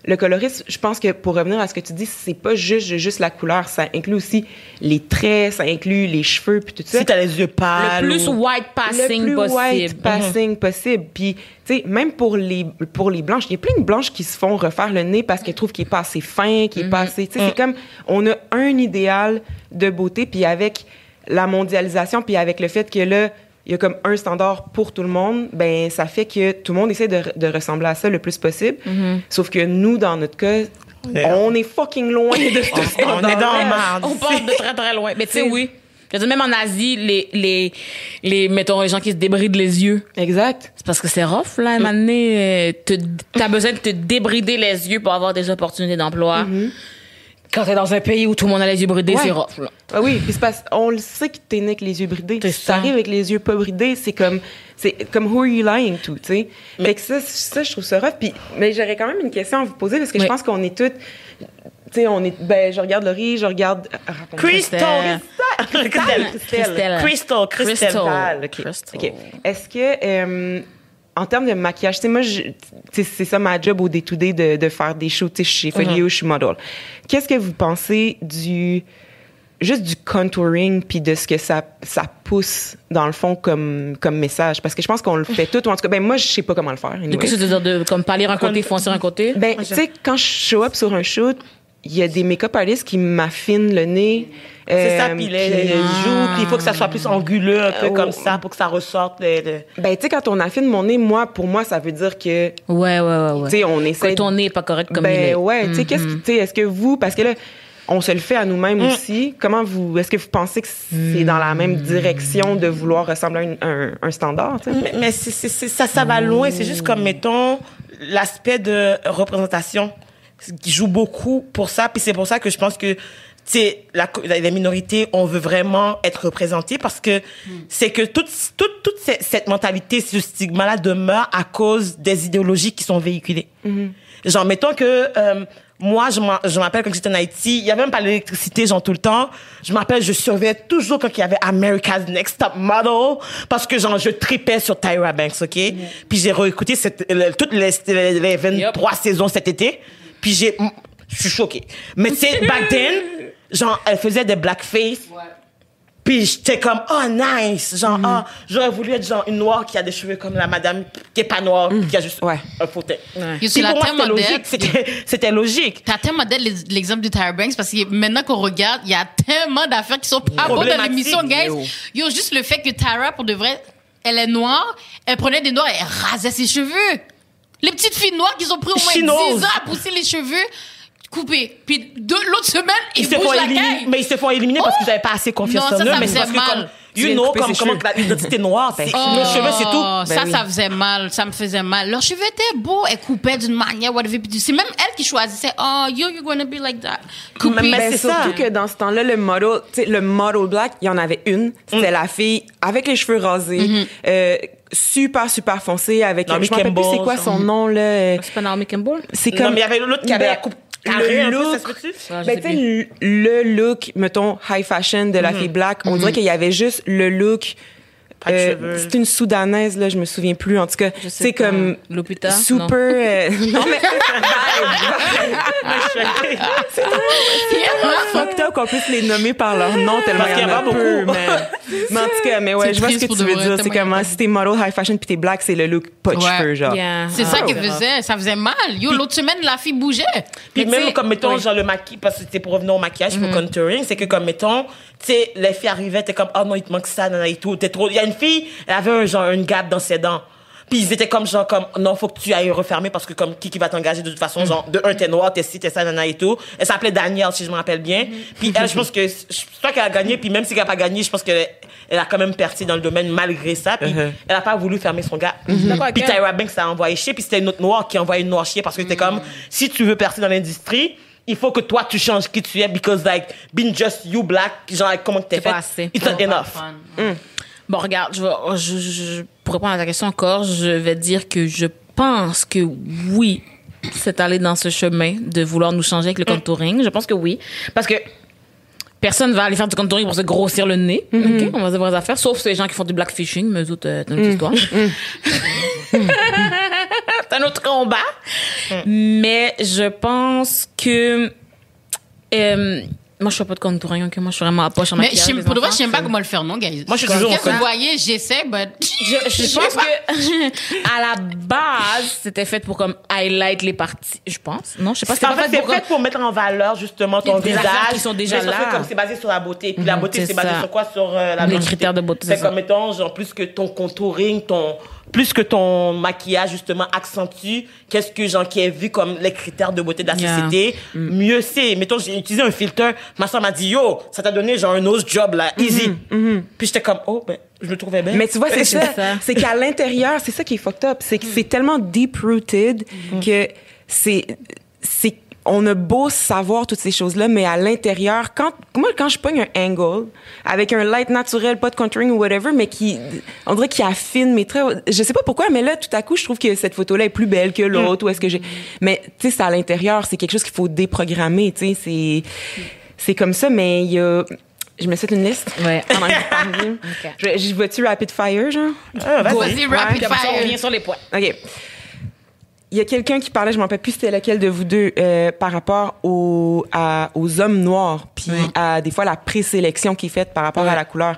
le colorisme, je pense que pour revenir à ce que tu dis, c'est pas juste, juste la couleur, ça inclut aussi les traits, ça inclut les cheveux, puis tout ça Si t'as les yeux pâles. le plus white passing le plus possible. white passing possible. Puis, tu sais, même pour les, pour les blanches, il y a plein de blanches qui se font refaire le nez parce qu'elles trouvent qu'il est pas assez fin, qu'il est pas assez... Tu sais, c'est comme, on a un idéal de beauté, puis avec la mondialisation, puis avec le fait que là, il y a comme un standard pour tout le monde, ben ça fait que tout le monde essaie de, de ressembler à ça le plus possible. Sauf que nous, dans notre cas, Yeah. on est fucking loin de ce On, on standard. est dans le marde. On part de très très loin. Mais tu sais, oui. Je veux dire, même en Asie, les, les, les, mettons, les gens qui se débrident les yeux. Exact. C'est parce que c'est rough, là, à un moment donné, euh, t'as besoin de te débrider les yeux pour avoir des opportunités d'emploi. Quand t'es dans un pays où tout le monde a les yeux bridés, Ouais. c'est rough, là. Ah oui, puis c'est parce on le sait que t'es né avec les yeux bridés. Si ça. t'arrives avec les yeux pas bridés, c'est comme c'est comme who are you lying to, tu sais? Fait que ça, ça je trouve ça rough. Puis mais j'aurais quand même une question à vous poser parce que Oui. je pense qu'on est toutes, tu sais, on est, ben je regarde Laurie, je regarde. ah, raconte-moi. Crystal. Christelle. Christelle. Christelle. Crystal. Crystal. Crystal. ok. Crystal. Ok. Est-ce que euh, en termes de maquillage, tu moi, je- c'est ça ma job au day-to-day de, de faire des shows. Tu sais, chez Folio, je suis model. Qu'est-ce que vous pensez du juste du contouring puis de ce que ça ça pousse dans le fond comme comme message? Parce que je pense qu'on le fait tout ou en tout cas ben moi je sais pas comment le faire anyway. Qu'est-ce que tu veux dire de comme pâlir un côté, foncer un côté? ben tu sais quand je show up sur un shoot il y a des make-up artists qui m'affinent le nez C'est ça, euh, puis les, joues, puis il faut que ça soit plus anguleux, un peu Euh, comme oh. ça, pour que ça ressorte. les- les- ben tu sais quand on affine mon nez moi pour moi ça veut dire que Ouais, ouais, ouais, ouais. tu sais on Que essaie ton nez est pas correct comme ben il est. ouais, tu sais, qu'est-ce Mhm. que, tu sais, est-ce que vous, parce que là, on se le fait à nous-mêmes Mm. aussi. Comment vous, est-ce que vous pensez que c'est dans la même direction de vouloir ressembler à un, un standard, tu sais? Mais, mais ça, ça va loin. C'est juste comme, mettons, l'aspect de représentation qui joue beaucoup pour ça. Puis c'est pour ça que je pense que, sais, la, les minorités, on veut vraiment être représentés parce que c'est que toute, toute, toute cette, cette mentalité, ce stigma-là demeure à cause des idéologies qui sont véhiculées. Genre, mettons que, euh, moi, je rappelle quand j'étais en Haïti, il y avait même pas l'électricité, genre, tout le temps. Je me rappelle, je surveillais toujours quand il y avait America's Next Top Model, parce que, genre, je tripais sur Tyra Banks, OK? Puis j'ai réécouté cette, le- toutes les, les, les 23 saisons cet été, puis j'ai, je suis choquée. Mais sais, back then, genre, elle faisait des blackface Puis j'étais comme, oh, nice. Genre, ah, j'aurais voulu être genre une noire qui a des cheveux comme la madame qui est pas noire, qui a juste Ouais. un fauteuil. Yo, Puis c'est la pour moi, thème c'était modèle. logique. C'était, logique. T'as tellement modèle l'exemple du Tyra Banks parce que maintenant qu'on regarde, il y a tellement d'affaires qui sont pas bonnes dans l'émission, guys. yo. Yo, juste le fait que Tyra, pour de vrai, elle est noire, elle prenait des noirs et elle rasait ses cheveux. Les petites filles noires qui ont pris au moins Chinoises. 10 ans à pousser les cheveux coupés. Puis de l'autre semaine, ils, Ils se font la éliminer, caille. mais ils se font éliminer parce qu'ils n'avaient pas assez confiance Non, ça, en eux. ça mais faisait c'est parce que mal. comme, Tu you know, comme, comment que l'identité noire, c'est Oh, nos cheveux, c'est tout. Ça, oui. ça faisait mal. Ça me faisait mal. Leurs cheveux étaient beaux. Elles coupaient d'une manière, whatever. Puis c'est même elle qui choisissait. Oh, yo, you're gonna be like that. Coupé. Mais Ben, c'est surtout ça. que dans ce temps-là, le model, tu sais, le model black, il y en avait une. C'était Mm. la fille avec les cheveux rasés, Mm-hmm. euh, super, super foncé, avec, Naomi je me rappelle plus c'est Campbell, quoi son nom, là. C'est pas Naomi Campbell? C'est Non, comme. mais il y avait l'autre qui avait Ben, la coupe le peu, ça look, se ben, sais tu sais, le, le look, mettons, high fashion de la fille black, on dirait qu'il y avait juste le look. Pas de euh, cheveux. c'est une soudanaise là, je me souviens plus. En tout cas, c'est comme Lupita? super. Non. euh, non mais fucked up qu'on puisse les nommer par leur nom tellement Parce qu'il y en a peu. beaucoup. Mais, mais en tout cas, mais ouais, C'est je vois ce que tu veux dire. C'est tellement comment il y en a si t'es model high fashion puis t'es black, c'est le look pas de Ouais. cheveux genre. Yeah. C'est Ah, ça grave. faisait. Ça faisait mal. Yo, l'autre semaine, la fille bougeait. Puis même comme mettons genre le maquillage parce que c'était pour revenir au maquillage pour contouring c'est que comme mettons tu sais les filles arrivaient t'es comme oh non il te manque ça nanana et tout t'es trop il y a fille elle avait un genre une gap dans ses dents. Puis ils étaient comme genre comme non faut que tu ailles refermer parce que comme qui qui va t'engager de toute façon genre de un t'es noir t'es ci t'es ça nanana et tout. Elle s'appelait Danielle si je me rappelle bien. Puis elle je pense que je crois qu'elle a gagné puis même si elle a pas gagné je pense qu'elle elle a quand même percé dans le domaine malgré ça. Puis Uh-huh. elle a pas voulu fermer son gap D'accord avec puis. Tyra Banks a envoyé chier puis c'était une autre noire qui a envoyé une noire chier parce que c'était comme si tu veux percer dans l'industrie il faut que toi tu changes qui tu es because like being just you black genre like, comment que t'es C'est fait? pas assez. it's not enough Bon, regarde, je vais, je, je- pour répondre à ta question encore, je vais dire que je pense que oui, c'est allé dans ce chemin de vouloir nous changer avec le contouring. Je pense que oui. Parce que personne va aller faire du contouring pour se grossir le nez. OK? On va se vraies affaires. Sauf ces gens qui font du blackfishing, mais autres, euh, c'est une autre histoire. c'est un autre combat. Mais je pense que, euh, moi, je fais pas de contouring, ok? Moi, je suis vraiment à poche en Mais maquillage. les pour de vrai, je sais pas comment le faire, non, guys? Moi, je suis toujours Qu'est-ce que en vous voyez? J'essaie, but. Je, je pense que à la base, c'était fait pour comme highlight les parties, je pense. Non, je sais pas. c'est en fait, c'est pour fait pour mettre en valeur justement ton visage qui sont déjà mais là. comme c'est basé sur la beauté puis la Mhm, beauté c'est basé sur quoi? Sur euh, la Les blancité. critères de beauté, c'est comme mettons genre plus que ton contouring ton plus que ton maquillage justement accentue qu'est-ce que genre qui est vu comme les critères de beauté de la Yeah. société Mm. mieux c'est mettons j'ai utilisé un filtre ma soeur m'a dit yo ça t'a donné genre un nose job là easy puis j'étais comme oh ben je me trouvais bien Mais tu vois, c'est ça. ça. C'est qu'à l'intérieur, c'est ça qui est fucked up. C'est que c'est tellement deep-rooted que c'est, c'est, on a beau savoir toutes ces choses-là, mais à l'intérieur, quand, moi, quand je pogne un angle avec un light naturel, pas de contouring ou whatever, mais qui, on dirait qu'il affine mes traits. Je sais pas pourquoi, mais là, tout à coup, je trouve que cette photo-là est plus belle que l'autre, ou est-ce que j'ai, mais, tu sais, c'est à l'intérieur, c'est quelque chose qu'il faut déprogrammer, tu sais, c'est, c'est comme ça, mais il y a, je me fait une liste. Ouais. Vous parliez. Je- vois-tu rapid fire, genre? Ah, vas-y. Vas-y, rapid on fire. revient sur les points. OK. Il y a quelqu'un qui parlait, je m'en rappelle plus c'était lequel de vous deux, euh, par rapport aux, à- aux hommes noirs, puis à des fois la présélection qui est faite par rapport à la couleur.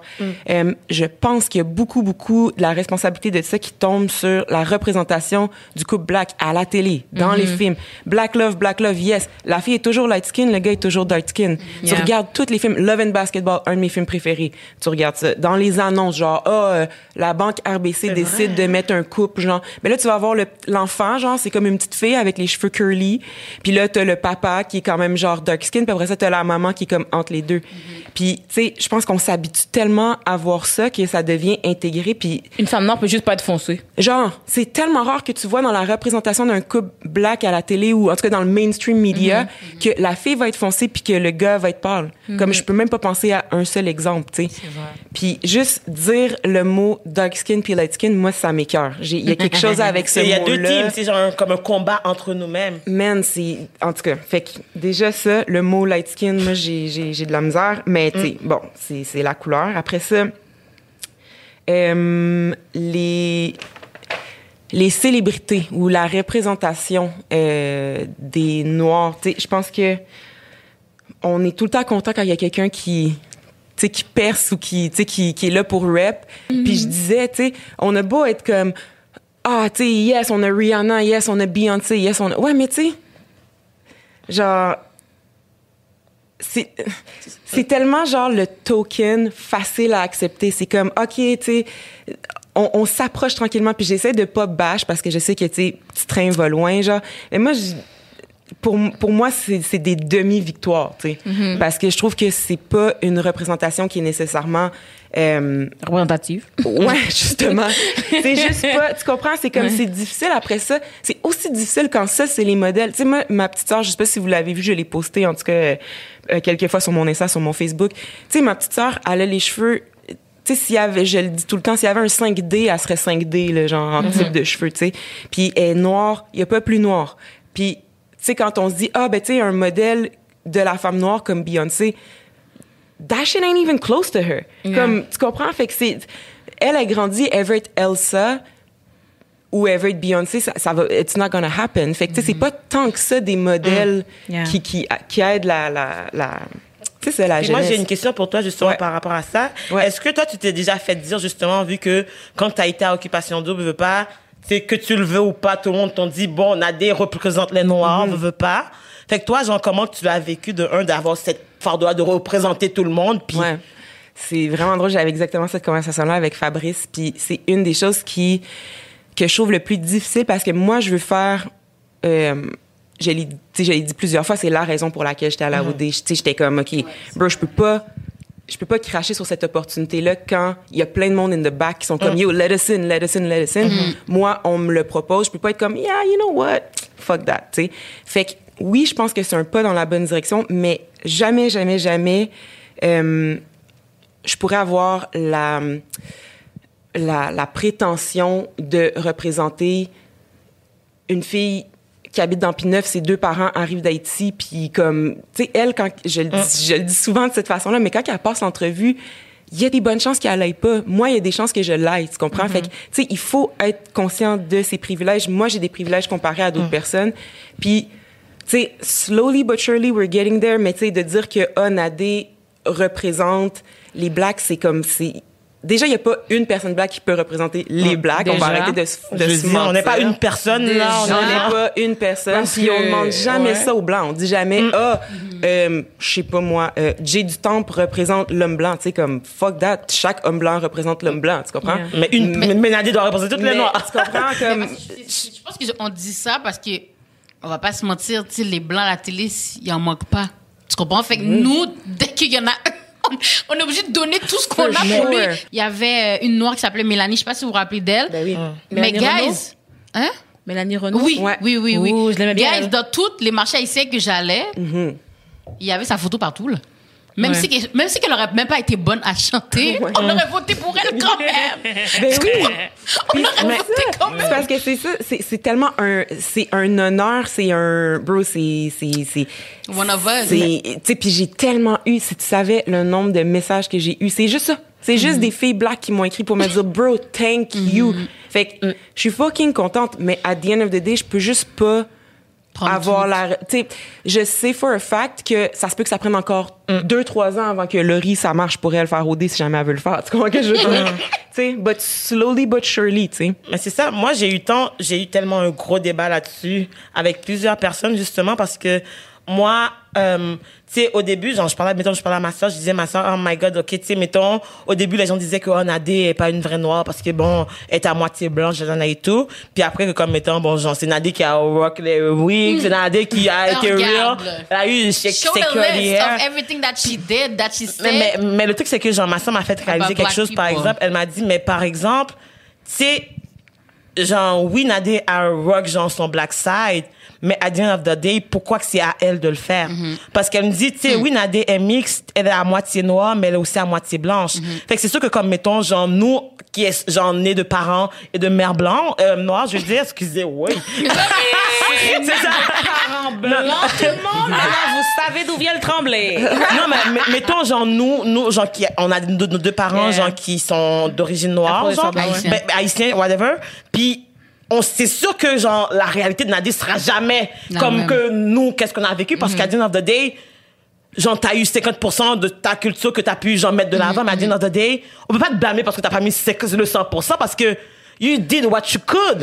Euh, je pense qu'il y a beaucoup, beaucoup de la responsabilité de ça qui tombe sur la représentation du couple black à la télé, dans les films. Black love, black love, yes. La fille est toujours light skin, le gars est toujours dark skin. Tu regardes tous les films, Love and Basketball, un de mes films préférés. Tu regardes ça. Dans les annonces, genre, ah, euh, la banque RBC décide de mettre un couple, genre. Mais là, tu vas voir le- l'enfant, genre, c'est comme une petite fille avec les cheveux curly. Puis là, t'as le papa qui est quand même genre dark skin. Puis après ça, t'as la maman qui est comme entre les deux. Puis, tu sais, je pense qu'on s'habitue tellement à voir ça que ça devient intégré. Puis, Une femme noire peut juste pas être foncée. Genre, c'est tellement rare que tu vois dans la représentation d'un couple black à la télé ou en tout cas dans le mainstream media que la fille va être foncée puis que le gars va être pâle. Comme je peux même pas penser à un seul exemple, tu sais. Puis juste dire le mot dark skin puis light skin, moi ça m'écoeure. J'ai- Il y a quelque chose avec ce il y a mot-là. deux teams c'est genre un- comme un combat entre nous-mêmes Man, c'est en tout cas, fait que déjà ça, le mot light skin, moi j'ai de la misère, mais tu sais, bon, c'est la couleur. Après ça, euh, les les célébrités ou la représentation euh, des noirs, tu sais, je pense que on est tout le temps content quand il y a quelqu'un qui tu sais, qui perce ou qui, tu sais, qui, qui est là pour rap. Puis je disais, tu sais, on a beau être comme, ah, tu sais, yes, on a Rihanna, yes, on a Beyoncé, yes, on a... Ouais, mais tu sais, genre, c'est tellement genre le token facile à accepter. C'est comme, OK, tu sais, on, s'approche tranquillement, puis j'essaie de pas bâche parce que je sais que, tu sais, petit train va loin, genre. Mais moi, pour, pour moi, c'est c'est des demi-victoires, tu sais. Parce que je trouve que c'est pas une représentation qui est nécessairement... euh, Représentative. Ouais, justement. c'est juste pas, tu comprends, c'est comme c'est difficile après ça. C'est aussi difficile quand ça c'est les modèles. Tu sais moi ma petite sœur, je sais pas si vous l'avez vu, je l'ai posté en tout cas euh, euh, quelques fois sur mon Insta, sur mon Facebook. Tu sais ma petite sœur, elle a les cheveux tu sais s'il y avait je le dis tout le temps, s'il y avait un 5D, elle serait 5D là, genre en type de cheveux, tu sais. Puis elle est noire, il y a pas plus noir. Puis sais quand on se dit ah ben tu sais un modèle de la femme noire comme Beyoncé, that shit ain't even close to her. Comme, tu comprends? Fait que c'est, elle a grandi, elle veut être Elsa ou elle veut être Beyoncé, ça, ça va, it's not gonna happen. Fait que, tu sais, c'est pas tant que ça des modèles Yeah. qui, qui, qui aident la, la, la, tu sais, c'est la Et moi, jeunesse. j'ai une question pour toi, justement, Ouais. par rapport à ça. Ouais. Est-ce que toi, tu t'es déjà fait dire, justement, vu que quand tu as été à Occupation Double, veux pas, c'est que tu le veux ou pas, tout le monde t'ont dit, bon, Nadé représente les Noirs, Mm-hmm. veux, veux pas. Fait que toi, genre, comment tu l'as vécu de un, d'avoir cette fardeau de représenter tout le monde, puis Ouais. C'est vraiment drôle. J'avais exactement cette conversation-là avec Fabrice. Puis c'est une des choses qui que je trouve le plus difficile parce que moi, je veux faire. Euh, je l'ai, dit plusieurs fois, c'est la raison pour laquelle j'étais à la OD. Tu sais, j'étais comme, OK, bro, je peux pas. Je peux pas cracher sur cette opportunité-là quand il y a plein de monde in the back qui sont comme, yo, let us in, let us in, let us in. Moi, on me le propose. Je peux pas être comme, yeah, you know what? Fuck that, tu sais. Fait que, oui, je pense que c'est un pas dans la bonne direction, mais jamais, jamais, jamais, euh, je pourrais avoir la, la, la prétention de représenter une fille qui habite dans Pineuf, ses deux parents arrivent d'Haïti, puis comme, tu sais, elle, quand, je le, dis, je le dis souvent de cette façon-là, mais quand elle passe l'entrevue, il y a des bonnes chances qu'elle l'aille pas. Moi, il y a des chances que je l'aille, tu comprends? Fait que, tu sais, il faut être conscient de ses privilèges. Moi, j'ai des privilèges comparés à d'autres personnes. Puis, tu sais, slowly but surely, we're getting there, mais tu sais, de dire que ah, Nadé représente les Blacks, c'est comme, c'est... Déjà, il n'y a pas une personne black qui peut représenter les Blacks. On va déjà. arrêter de, se- de se dire, on n'est pas mentir. une personne, là. On On est n'est pas une personne. Puis on que- demande jamais ouais. ça aux blancs. On dit jamais, ah, euh, je sais pas moi, euh, Jay du Temple représente l'homme blanc. Tu sais, comme, fuck that. Chaque homme blanc représente l'homme blanc. Tu comprends? Yeah. Mais une, mais, mais Nadé doit représenter toutes les Noirs. Tu comprends? Comme, Je je pense qu'on dit ça parce que on va pas se mentir, tu sais, les blancs à la télé, il en manque pas. Tu comprends? Fait que nous, dès qu'il y en a un, on- est obligé de donner tout ce qu'on a pour lui. Il y avait euh, une noire qui s'appelait Mélanie, je sais pas si vous vous rappelez d'elle. ben oui. Mais Renaud? guys, hein? Mélanie Renaud. Oui, Ouais. oui, oui, oui. Ouh, je l'aimais bien, Guys, elle. dans tous les marchés haïtiens que j'allais, Mm-hmm. il y avait sa photo partout, là. Même, Ouais. si, qu'elle- même si qu'elle aurait même pas été bonne à chanter, Ouais. on aurait voté pour elle quand même. Ben oui. On aurait Mais voté quand c'est même. parce que c'est ça, c'est, c'est tellement un, c'est un honneur, c'est un, bro, c'est, c'est, c'est, One of us. c'est, tu sais, puis j'ai tellement eu, si tu savais le nombre de messages que j'ai eu, c'est juste ça. C'est juste des filles black qui m'ont écrit pour me dire, bro, thank you. Fait que, je suis fucking contente, mais at the end of the day, je peux juste pas Prendre avoir la, tu je sais for a fact que ça se peut que ça prenne encore deux, trois ans avant que Laurie, ça marche pour elle faire OD si jamais elle veut le faire. Tu comprends que je veux dire? tu sais, but slowly but surely, tu sais. Mais c'est ça. Moi, j'ai eu tant, j'ai eu tellement un gros débat là-dessus avec plusieurs personnes justement parce que moi, euh, tu sais, au début, genre, je parlais, mettons, je parlais à ma soeur, je disais, ma soeur, oh my god, ok, tu sais, mettons, au début, les gens disaient que, oh, Nadé est pas une vraie noire parce que, bon, elle est à moitié blanche, j'en ai et tout. Puis après, que comme, mettons, bon, genre, c'est Nadé qui a rock les wigs, c'est Nadé qui a été real. Elle a eu, c'est Show the list of everything that she did, that she said. Mais, mais, mais le truc, c'est que genre, ma soeur m'a fait réaliser quelque chose, par exemple. Elle m'a dit, mais par exemple, tu sais, genre, oui, Nadé a rock, genre, son black side, mais at the end of the day, pourquoi que c'est à elle de le faire? Mm-hmm. Parce qu'elle me dit, tu sais, Mm. oui, Nadé est mixte, elle est à moitié noire, mais elle est aussi à moitié blanche. Mm-hmm. Fait que c'est sûr que comme, mettons, genre, nous, qui est, genre, nés de parents et de mères blancs, euh, noires, je veux dire, excusez, oui. c'est ça. Parents blancs, tout le monde. Maintenant, vous savez d'où vient le tremblay. non, mais, mettons, genre, nous, nous, genre, qui, on a nos, deux parents, Yeah. genre, qui sont d'origine noire, genre, Afro-descendants, ouais. ben, haïtiens, whatever. Puis, on, c'est sûr que, genre, la réalité de Nadé sera jamais La comme même. que nous, qu'est-ce qu'on a vécu, parce qu'à the end of the day, genre, t'as eu 50% de ta culture que t'as pu, genre, mettre de l'avant, mais à the end of the day, on peut pas te blâmer parce que t'as pas mis 50 le 100% parce que you did what you could.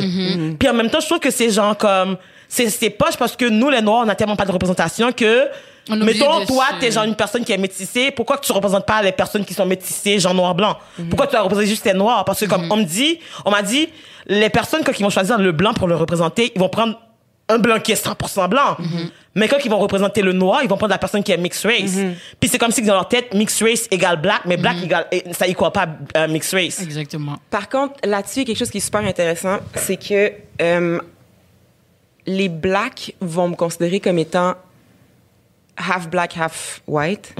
Puis en même temps, je trouve que c'est genre comme, c'est, c'est poche parce que nous, les Noirs, on a tellement pas de représentation que, mettons, toi, t'es genre une personne qui est métissée, pourquoi que tu représentes pas les personnes qui sont métissées, genre noir-blanc? Pourquoi tu as représenté juste les noirs? Parce que comme on me dit, on m'a dit, les personnes, quand ils vont choisir le blanc pour le représenter, ils vont prendre un blanc qui est 100% blanc. Mais quand ils vont représenter le noir, ils vont prendre la personne qui est mixed race. Puis c'est comme si dans leur tête, mixed race égale black, mais black égale, ça équale pas euh, mixed race. Exactement. Par contre, là-dessus, il y a quelque chose qui est super intéressant, c'est que euh, les blacks vont me considérer comme étant half black, half white,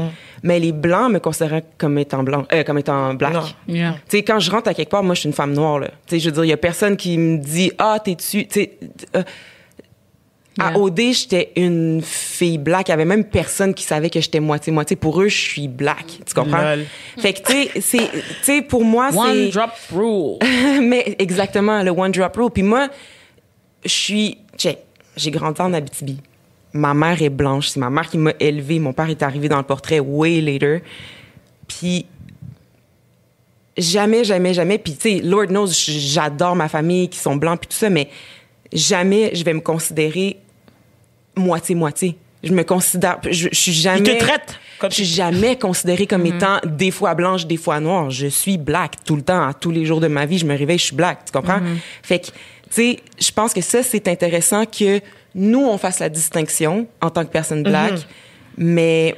mais les blancs me considèrent comme étant blanc, euh, comme étant black. Yeah. Tu sais, quand je rentre à quelque part, moi, je suis une femme noire, là. Tu sais, je veux dire, il y a personne qui me dit, ah, t'es-tu, tu sais, euh, à. OD, j'étais une fille black. Il y avait même personne qui savait que j'étais moitié-moitié. Pour eux, je suis black. Tu comprends? Lol. Fait que, tu sais, c'est, tu sais, pour moi, One c'est... drop rule. Mais exactement, le one drop rule. Puis moi, je suis. Check, j'ai grandi en Abitibi. Ma mère est blanche. C'est ma mère qui m'a élevée. Mon père est arrivé dans le portrait way later. Puis jamais, jamais, jamais. Puis tu sais, Lord knows, j'adore ma famille qui sont blancs puis tout ça, mais jamais je vais me considérer moitié-moitié. Je me considère. Je, je suis jamais. Ils te traitent comme Je suis jamais considérée comme étant des fois blanche, des fois noire. Je suis black tout le temps, à tous les jours de ma vie. Je me réveille, je suis black. Tu comprends? Fait que, tu sais, je pense que ça, c'est intéressant que nous, on fasse la distinction en tant que personne black. Mais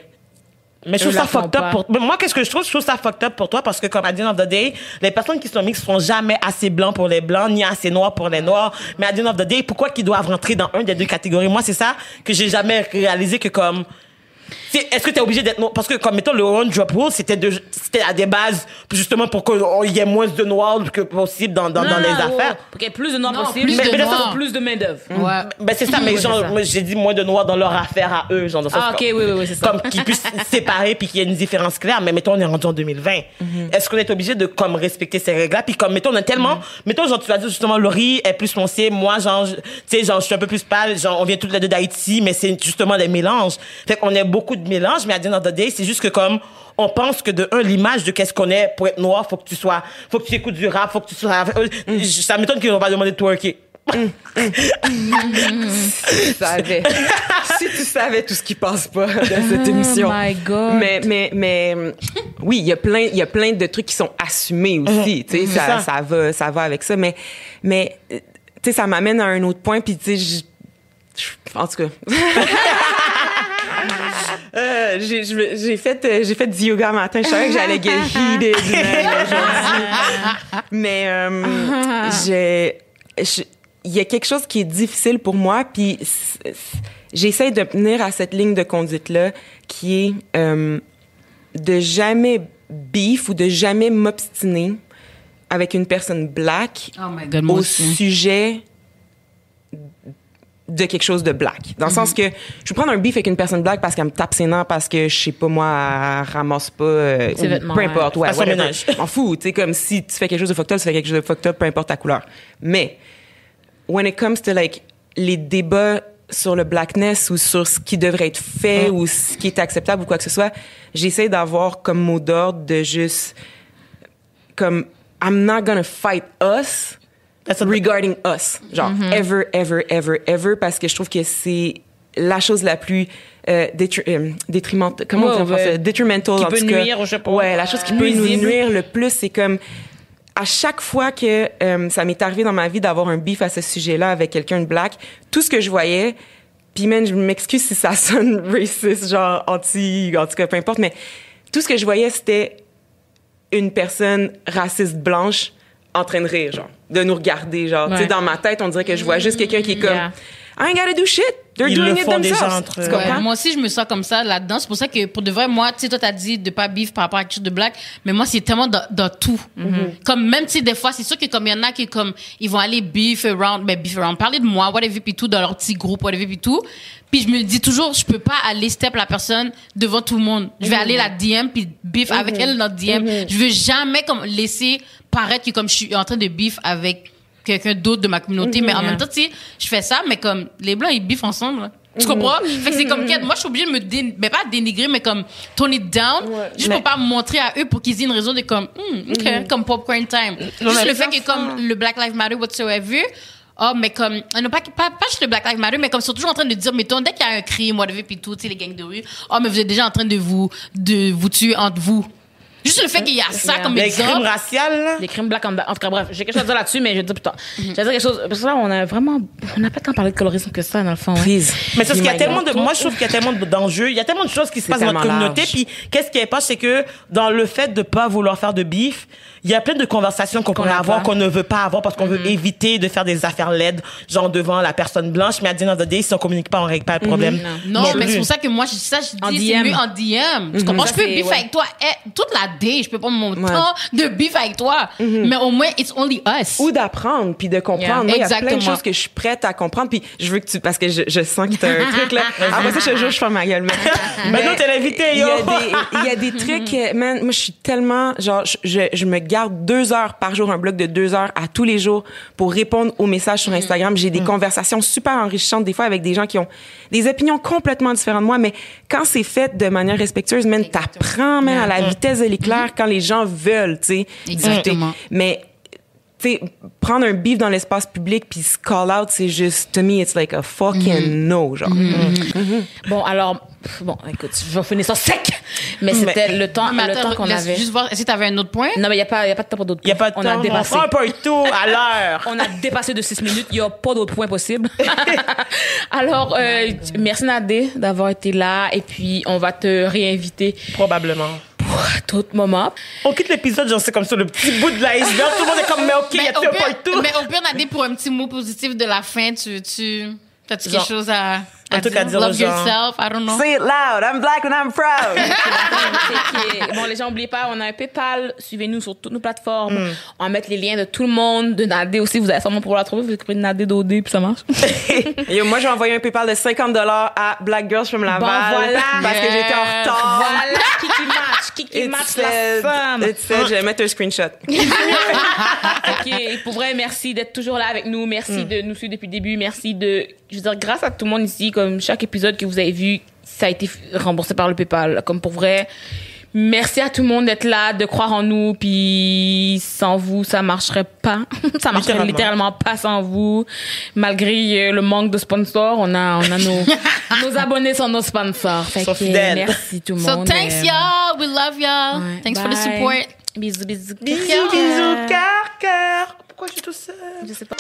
Mais je trouve ça fucked up pour mais moi qu'est-ce que je trouve? Je trouve ça fucked up pour toi parce que comme à the end of the day les personnes qui sont mixtes sont jamais assez blancs pour les blancs ni assez noirs pour les noirs. Mais à the end of the day pourquoi qu'ils doivent rentrer dans un des deux catégories? Moi c'est ça que j'ai jamais réalisé que comme est-ce que tu es obligé d'être noir? Parce que comme mettons le one drop rule c'était de c'était à des bases justement pour qu'il y ait moins de noirs que possible dans dans, dans les affaires Pour qu'il y ait plus de noirs Non, possible. plus mais, de mais noirs. c'est plus de main-d'œuvre. Ouais. ben c'est ça mais genre ça. moi, j'ai dit moins de noirs dans leur affaire à eux genre dans Ah, ok, comme- oui, oui, oui, c'est ça. comme qu'ils puissent se séparer puis qu'il y ait une différence claire mais mettons on est rendu en 2020 est-ce qu'on est obligé de comme respecter ces règles là puis comme mettons on a tellement mettons genre tu vas dire justement Laurie est plus foncée moi genre tu sais genre je suis un peu plus pâle genre on vient toutes les deux d'Haïti mais c'est justement des mélanges fait qu'on a beaucoup de mélanges mais à the end of the day c'est juste que comme on pense que de un l'image de qu'est-ce qu'on est pour être noir faut que tu sois faut que tu écoutes du rap faut que tu sois euh, ça m'étonne qu'ils vont pas demander de twerker tu savais. si tu savais tout ce qui passe pas dans cette émission. Oh my God. Mais, mais, mais, oui, il y a plein, il y a plein de trucs qui sont assumés aussi. Tu sais, ça, ça. ça va, ça va avec ça. Mais, mais, tu sais, ça m'amène à un autre point. Puis, tu sais, en tout cas. Euh, j'ai fait euh, j'ai fait du yoga matin je savais que j'allais get heated man, aujourd'hui mais euh, j'ai il y a quelque chose qui est difficile pour moi puis j'essaie de tenir à cette ligne de conduite là qui est euh, de jamais beef ou de jamais m'obstiner avec une personne black Oh God, au aussi. sujet de quelque chose de black. Dans le sens que je vais prendre un beef avec une personne black parce qu'elle me tape ses nerfs, parce que, je sais pas, moi, elle ramasse pas... euh, ou vêtements, Peu importe, ouais. Ménage. M'en fous, tu sais, comme si tu fais quelque chose de fucked up, tu fais quelque chose de fucked up, peu importe ta couleur. Mais, when it comes to, like, les débats sur le blackness ou sur ce qui devrait être fait ou ce qui est acceptable ou quoi que ce soit, j'essaie d'avoir comme mot d'ordre de juste comme I'm not gonna fight us regarding us. Genre, ever, ever, ever, ever, parce que je trouve que c'est la chose la plus euh, euh, détrimente- comment on dit en ouais. français? Detrimental, Qui en peut tout cas. nuire, je sais pas. Ouais, la chose qui peut nous nuire le plus, c'est comme à chaque fois que euh, ça m'est arrivé dans ma vie d'avoir un beef à ce sujet-là avec quelqu'un de black, tout ce que je voyais, puis man, je m'excuse si ça sonne raciste, genre anti, en tout cas, peu importe, mais tout ce que je voyais, c'était une personne raciste blanche en train de rire, genre, de nous regarder, genre. Tu sais, Ouais. dans ma tête, on dirait que je vois juste quelqu'un qui est comme, Yeah. I ain't gotta do shit. They're Ils doing le it font déjà themselves. entre eux. Ouais, moi aussi, je me sens comme ça là-dedans. C'est pour ça que, pour de vrai, moi, tu sais, toi, t'as dit de pas beef par rapport à quelque chose de black, mais moi, c'est tellement dans, dans tout. Comme, même, tu sais, des fois, c'est sûr que comme il y en a qui, comme, ils vont aller beef around, ben, beef around, parler de moi, whatever, puis tout, dans leur petit groupe, whatever, puis tout. Puis je me dis toujours, je peux pas aller step la personne devant tout le monde. Je vais aller la DM, puis beef avec elle dans DM. Je veux jamais, comme, laisser paraître que, comme, je suis en train de beef avec quelqu'un d'autre de ma communauté, mais en Yeah. même temps, tu sais, je fais ça, mais comme, les blancs, ils beefent ensemble, là. Tu comprends? Fait que c'est comme, moi, je suis obligée de me dé... mais pas dénigrer, mais comme tone it down, juste Mais- pour pas me montrer à eux pour qu'ils aient une raison de comme, Hmm, OK, comme popcorn time. Juste le fait que comme le Black Lives Matter whatsoever, Oh, mais comme, euh, non, pas, pas, pas juste le Black Lives Matter, mais comme ils sont toujours en train de dire, mettons, dès qu'il y a un crime, whatever, puis tout, tu sais, les gangs de rue, oh, mais vous êtes déjà en train de vous, de vous tuer entre vous. Juste le fait qu'il y a ça comme Les crimes exemple. raciaux, là. Les crimes black on black. En tout cas, bref, j'ai quelque chose à dire là-dessus, mais je vais dire plus tard. Je vais dire quelque chose. Parce que là, on a vraiment, on n'a pas tant parlé de colorisme que ça, dans le fond. hein. Please. Mais c'est parce qu'il y a Oh tellement de, moi, je trouve qu'il y a tellement de- d'enjeux, il y a tellement de choses qui se passent dans notre communauté, puis qu'est-ce qui est pas, c'est que dans le fait de pas vouloir faire de bif, il y a plein de conversations qu'on pourrait a avoir, qu'on ne veut pas avoir parce qu'on veut éviter de faire des affaires laides, genre devant la personne blanche, mais à the end of the day, si on communique pas, on règle pas le problème. Non, mais c'est pour ça que moi, je dis ça, je En dis, c'est DM. mieux en DM. Tu comprends? Ça, Je peux bif ouais. avec toi eh, toute la day. Je peux prendre mon Ouais. temps de bif avec toi. Mais au moins, it's only us. ou d'apprendre puis de comprendre. Yeah. Moi, il y a plein de choses que je suis prête à comprendre puis je veux que tu parce que je, je sens que t'as un truc là. Après ça, je te jure, je fais ma gueule. Mais, non, t'es l'invité, il y yo. a des il y a des trucs, euh, man. Moi, je suis tellement genre je, je, je me garde deux heures par jour, un bloc de deux heures à tous les jours pour répondre aux messages sur Instagram. J'ai des conversations super enrichissantes des fois avec des gens qui ont des opinions complètement différentes de moi, mais quand c'est fait de manière respectueuse, man, t'apprends, man, à la vitesse de l'éclair quand les gens veulent, tu sais. Exactement. discuter. Mais tu sais, prendre un beef dans l'espace public puis se call out, c'est juste, to me, it's like a fucking no, genre. Bon, alors, bon, écoute, je vais finir ça sec. Mais c'était le temps, mais le attends, temps qu'on avait. juste voir, est-ce que t'avais un autre point? Non, mais il n'y a pas, y a pas de temps pour d'autres Il y a points. pas de On temps. a dépassé. On prend un peu tout à l'heure. On a dépassé de 6 minutes. Il n'y a pas d'autres points possibles. Alors, euh, merci Nadé d'avoir été là. Et puis, on va te réinviter Probablement. pour d'autres moments. On quitte l'épisode, genre, c'est comme ça, le petit bout de l'iceberg. Tout le monde est comme, mais ok, il y a point tout. Mais au pire, Nadé, pour un petit mot positif de la fin, tu, tu, t'as-tu Genre, quelque chose à, un truc à dire Love yourself, I don't know. Say it loud, I'm black and I'm proud. C'est que- bon, les gens, n'oubliez pas, on a un PayPal. Suivez-nous sur toutes nos plateformes. On va mettre les liens de tout le monde, de Nadé aussi. Vous allez sûrement pouvoir la trouver. Vous écrivez Nadé d'OD, puis ça marche. Yo, moi, j'ai envoyé un PayPal de 50 dollars à Black Girls from Laval. Bon, voilà. Parce que j'étais en retard. voilà, qui qui match, qui qui It match said- la femme. it said, je vais mettre un screenshot. Ok, pour vrai, merci d'être toujours là avec nous. Merci de nous suivre depuis le début. Merci de, je veux dire, grâce à tout le monde ici, comme chaque épisode que vous avez vu, ça a été remboursé par le PayPal. Comme pour vrai, merci à tout le monde d'être là, de croire en nous. Puis sans vous, ça marcherait pas. ça marcherait Littéralement. littéralement pas sans vous. Malgré euh, le manque de sponsors, on a, on a nos, nos abonnés sont nos sponsors. Fait Sont que, fidèles. merci tout le So monde. thanks, Euh, y'all. We love y'all. ouais. Thanks for the support. Bisous, bisous. Bisous, bisous, cœur, cœur. Pourquoi je suis tout seul? Je sais pas.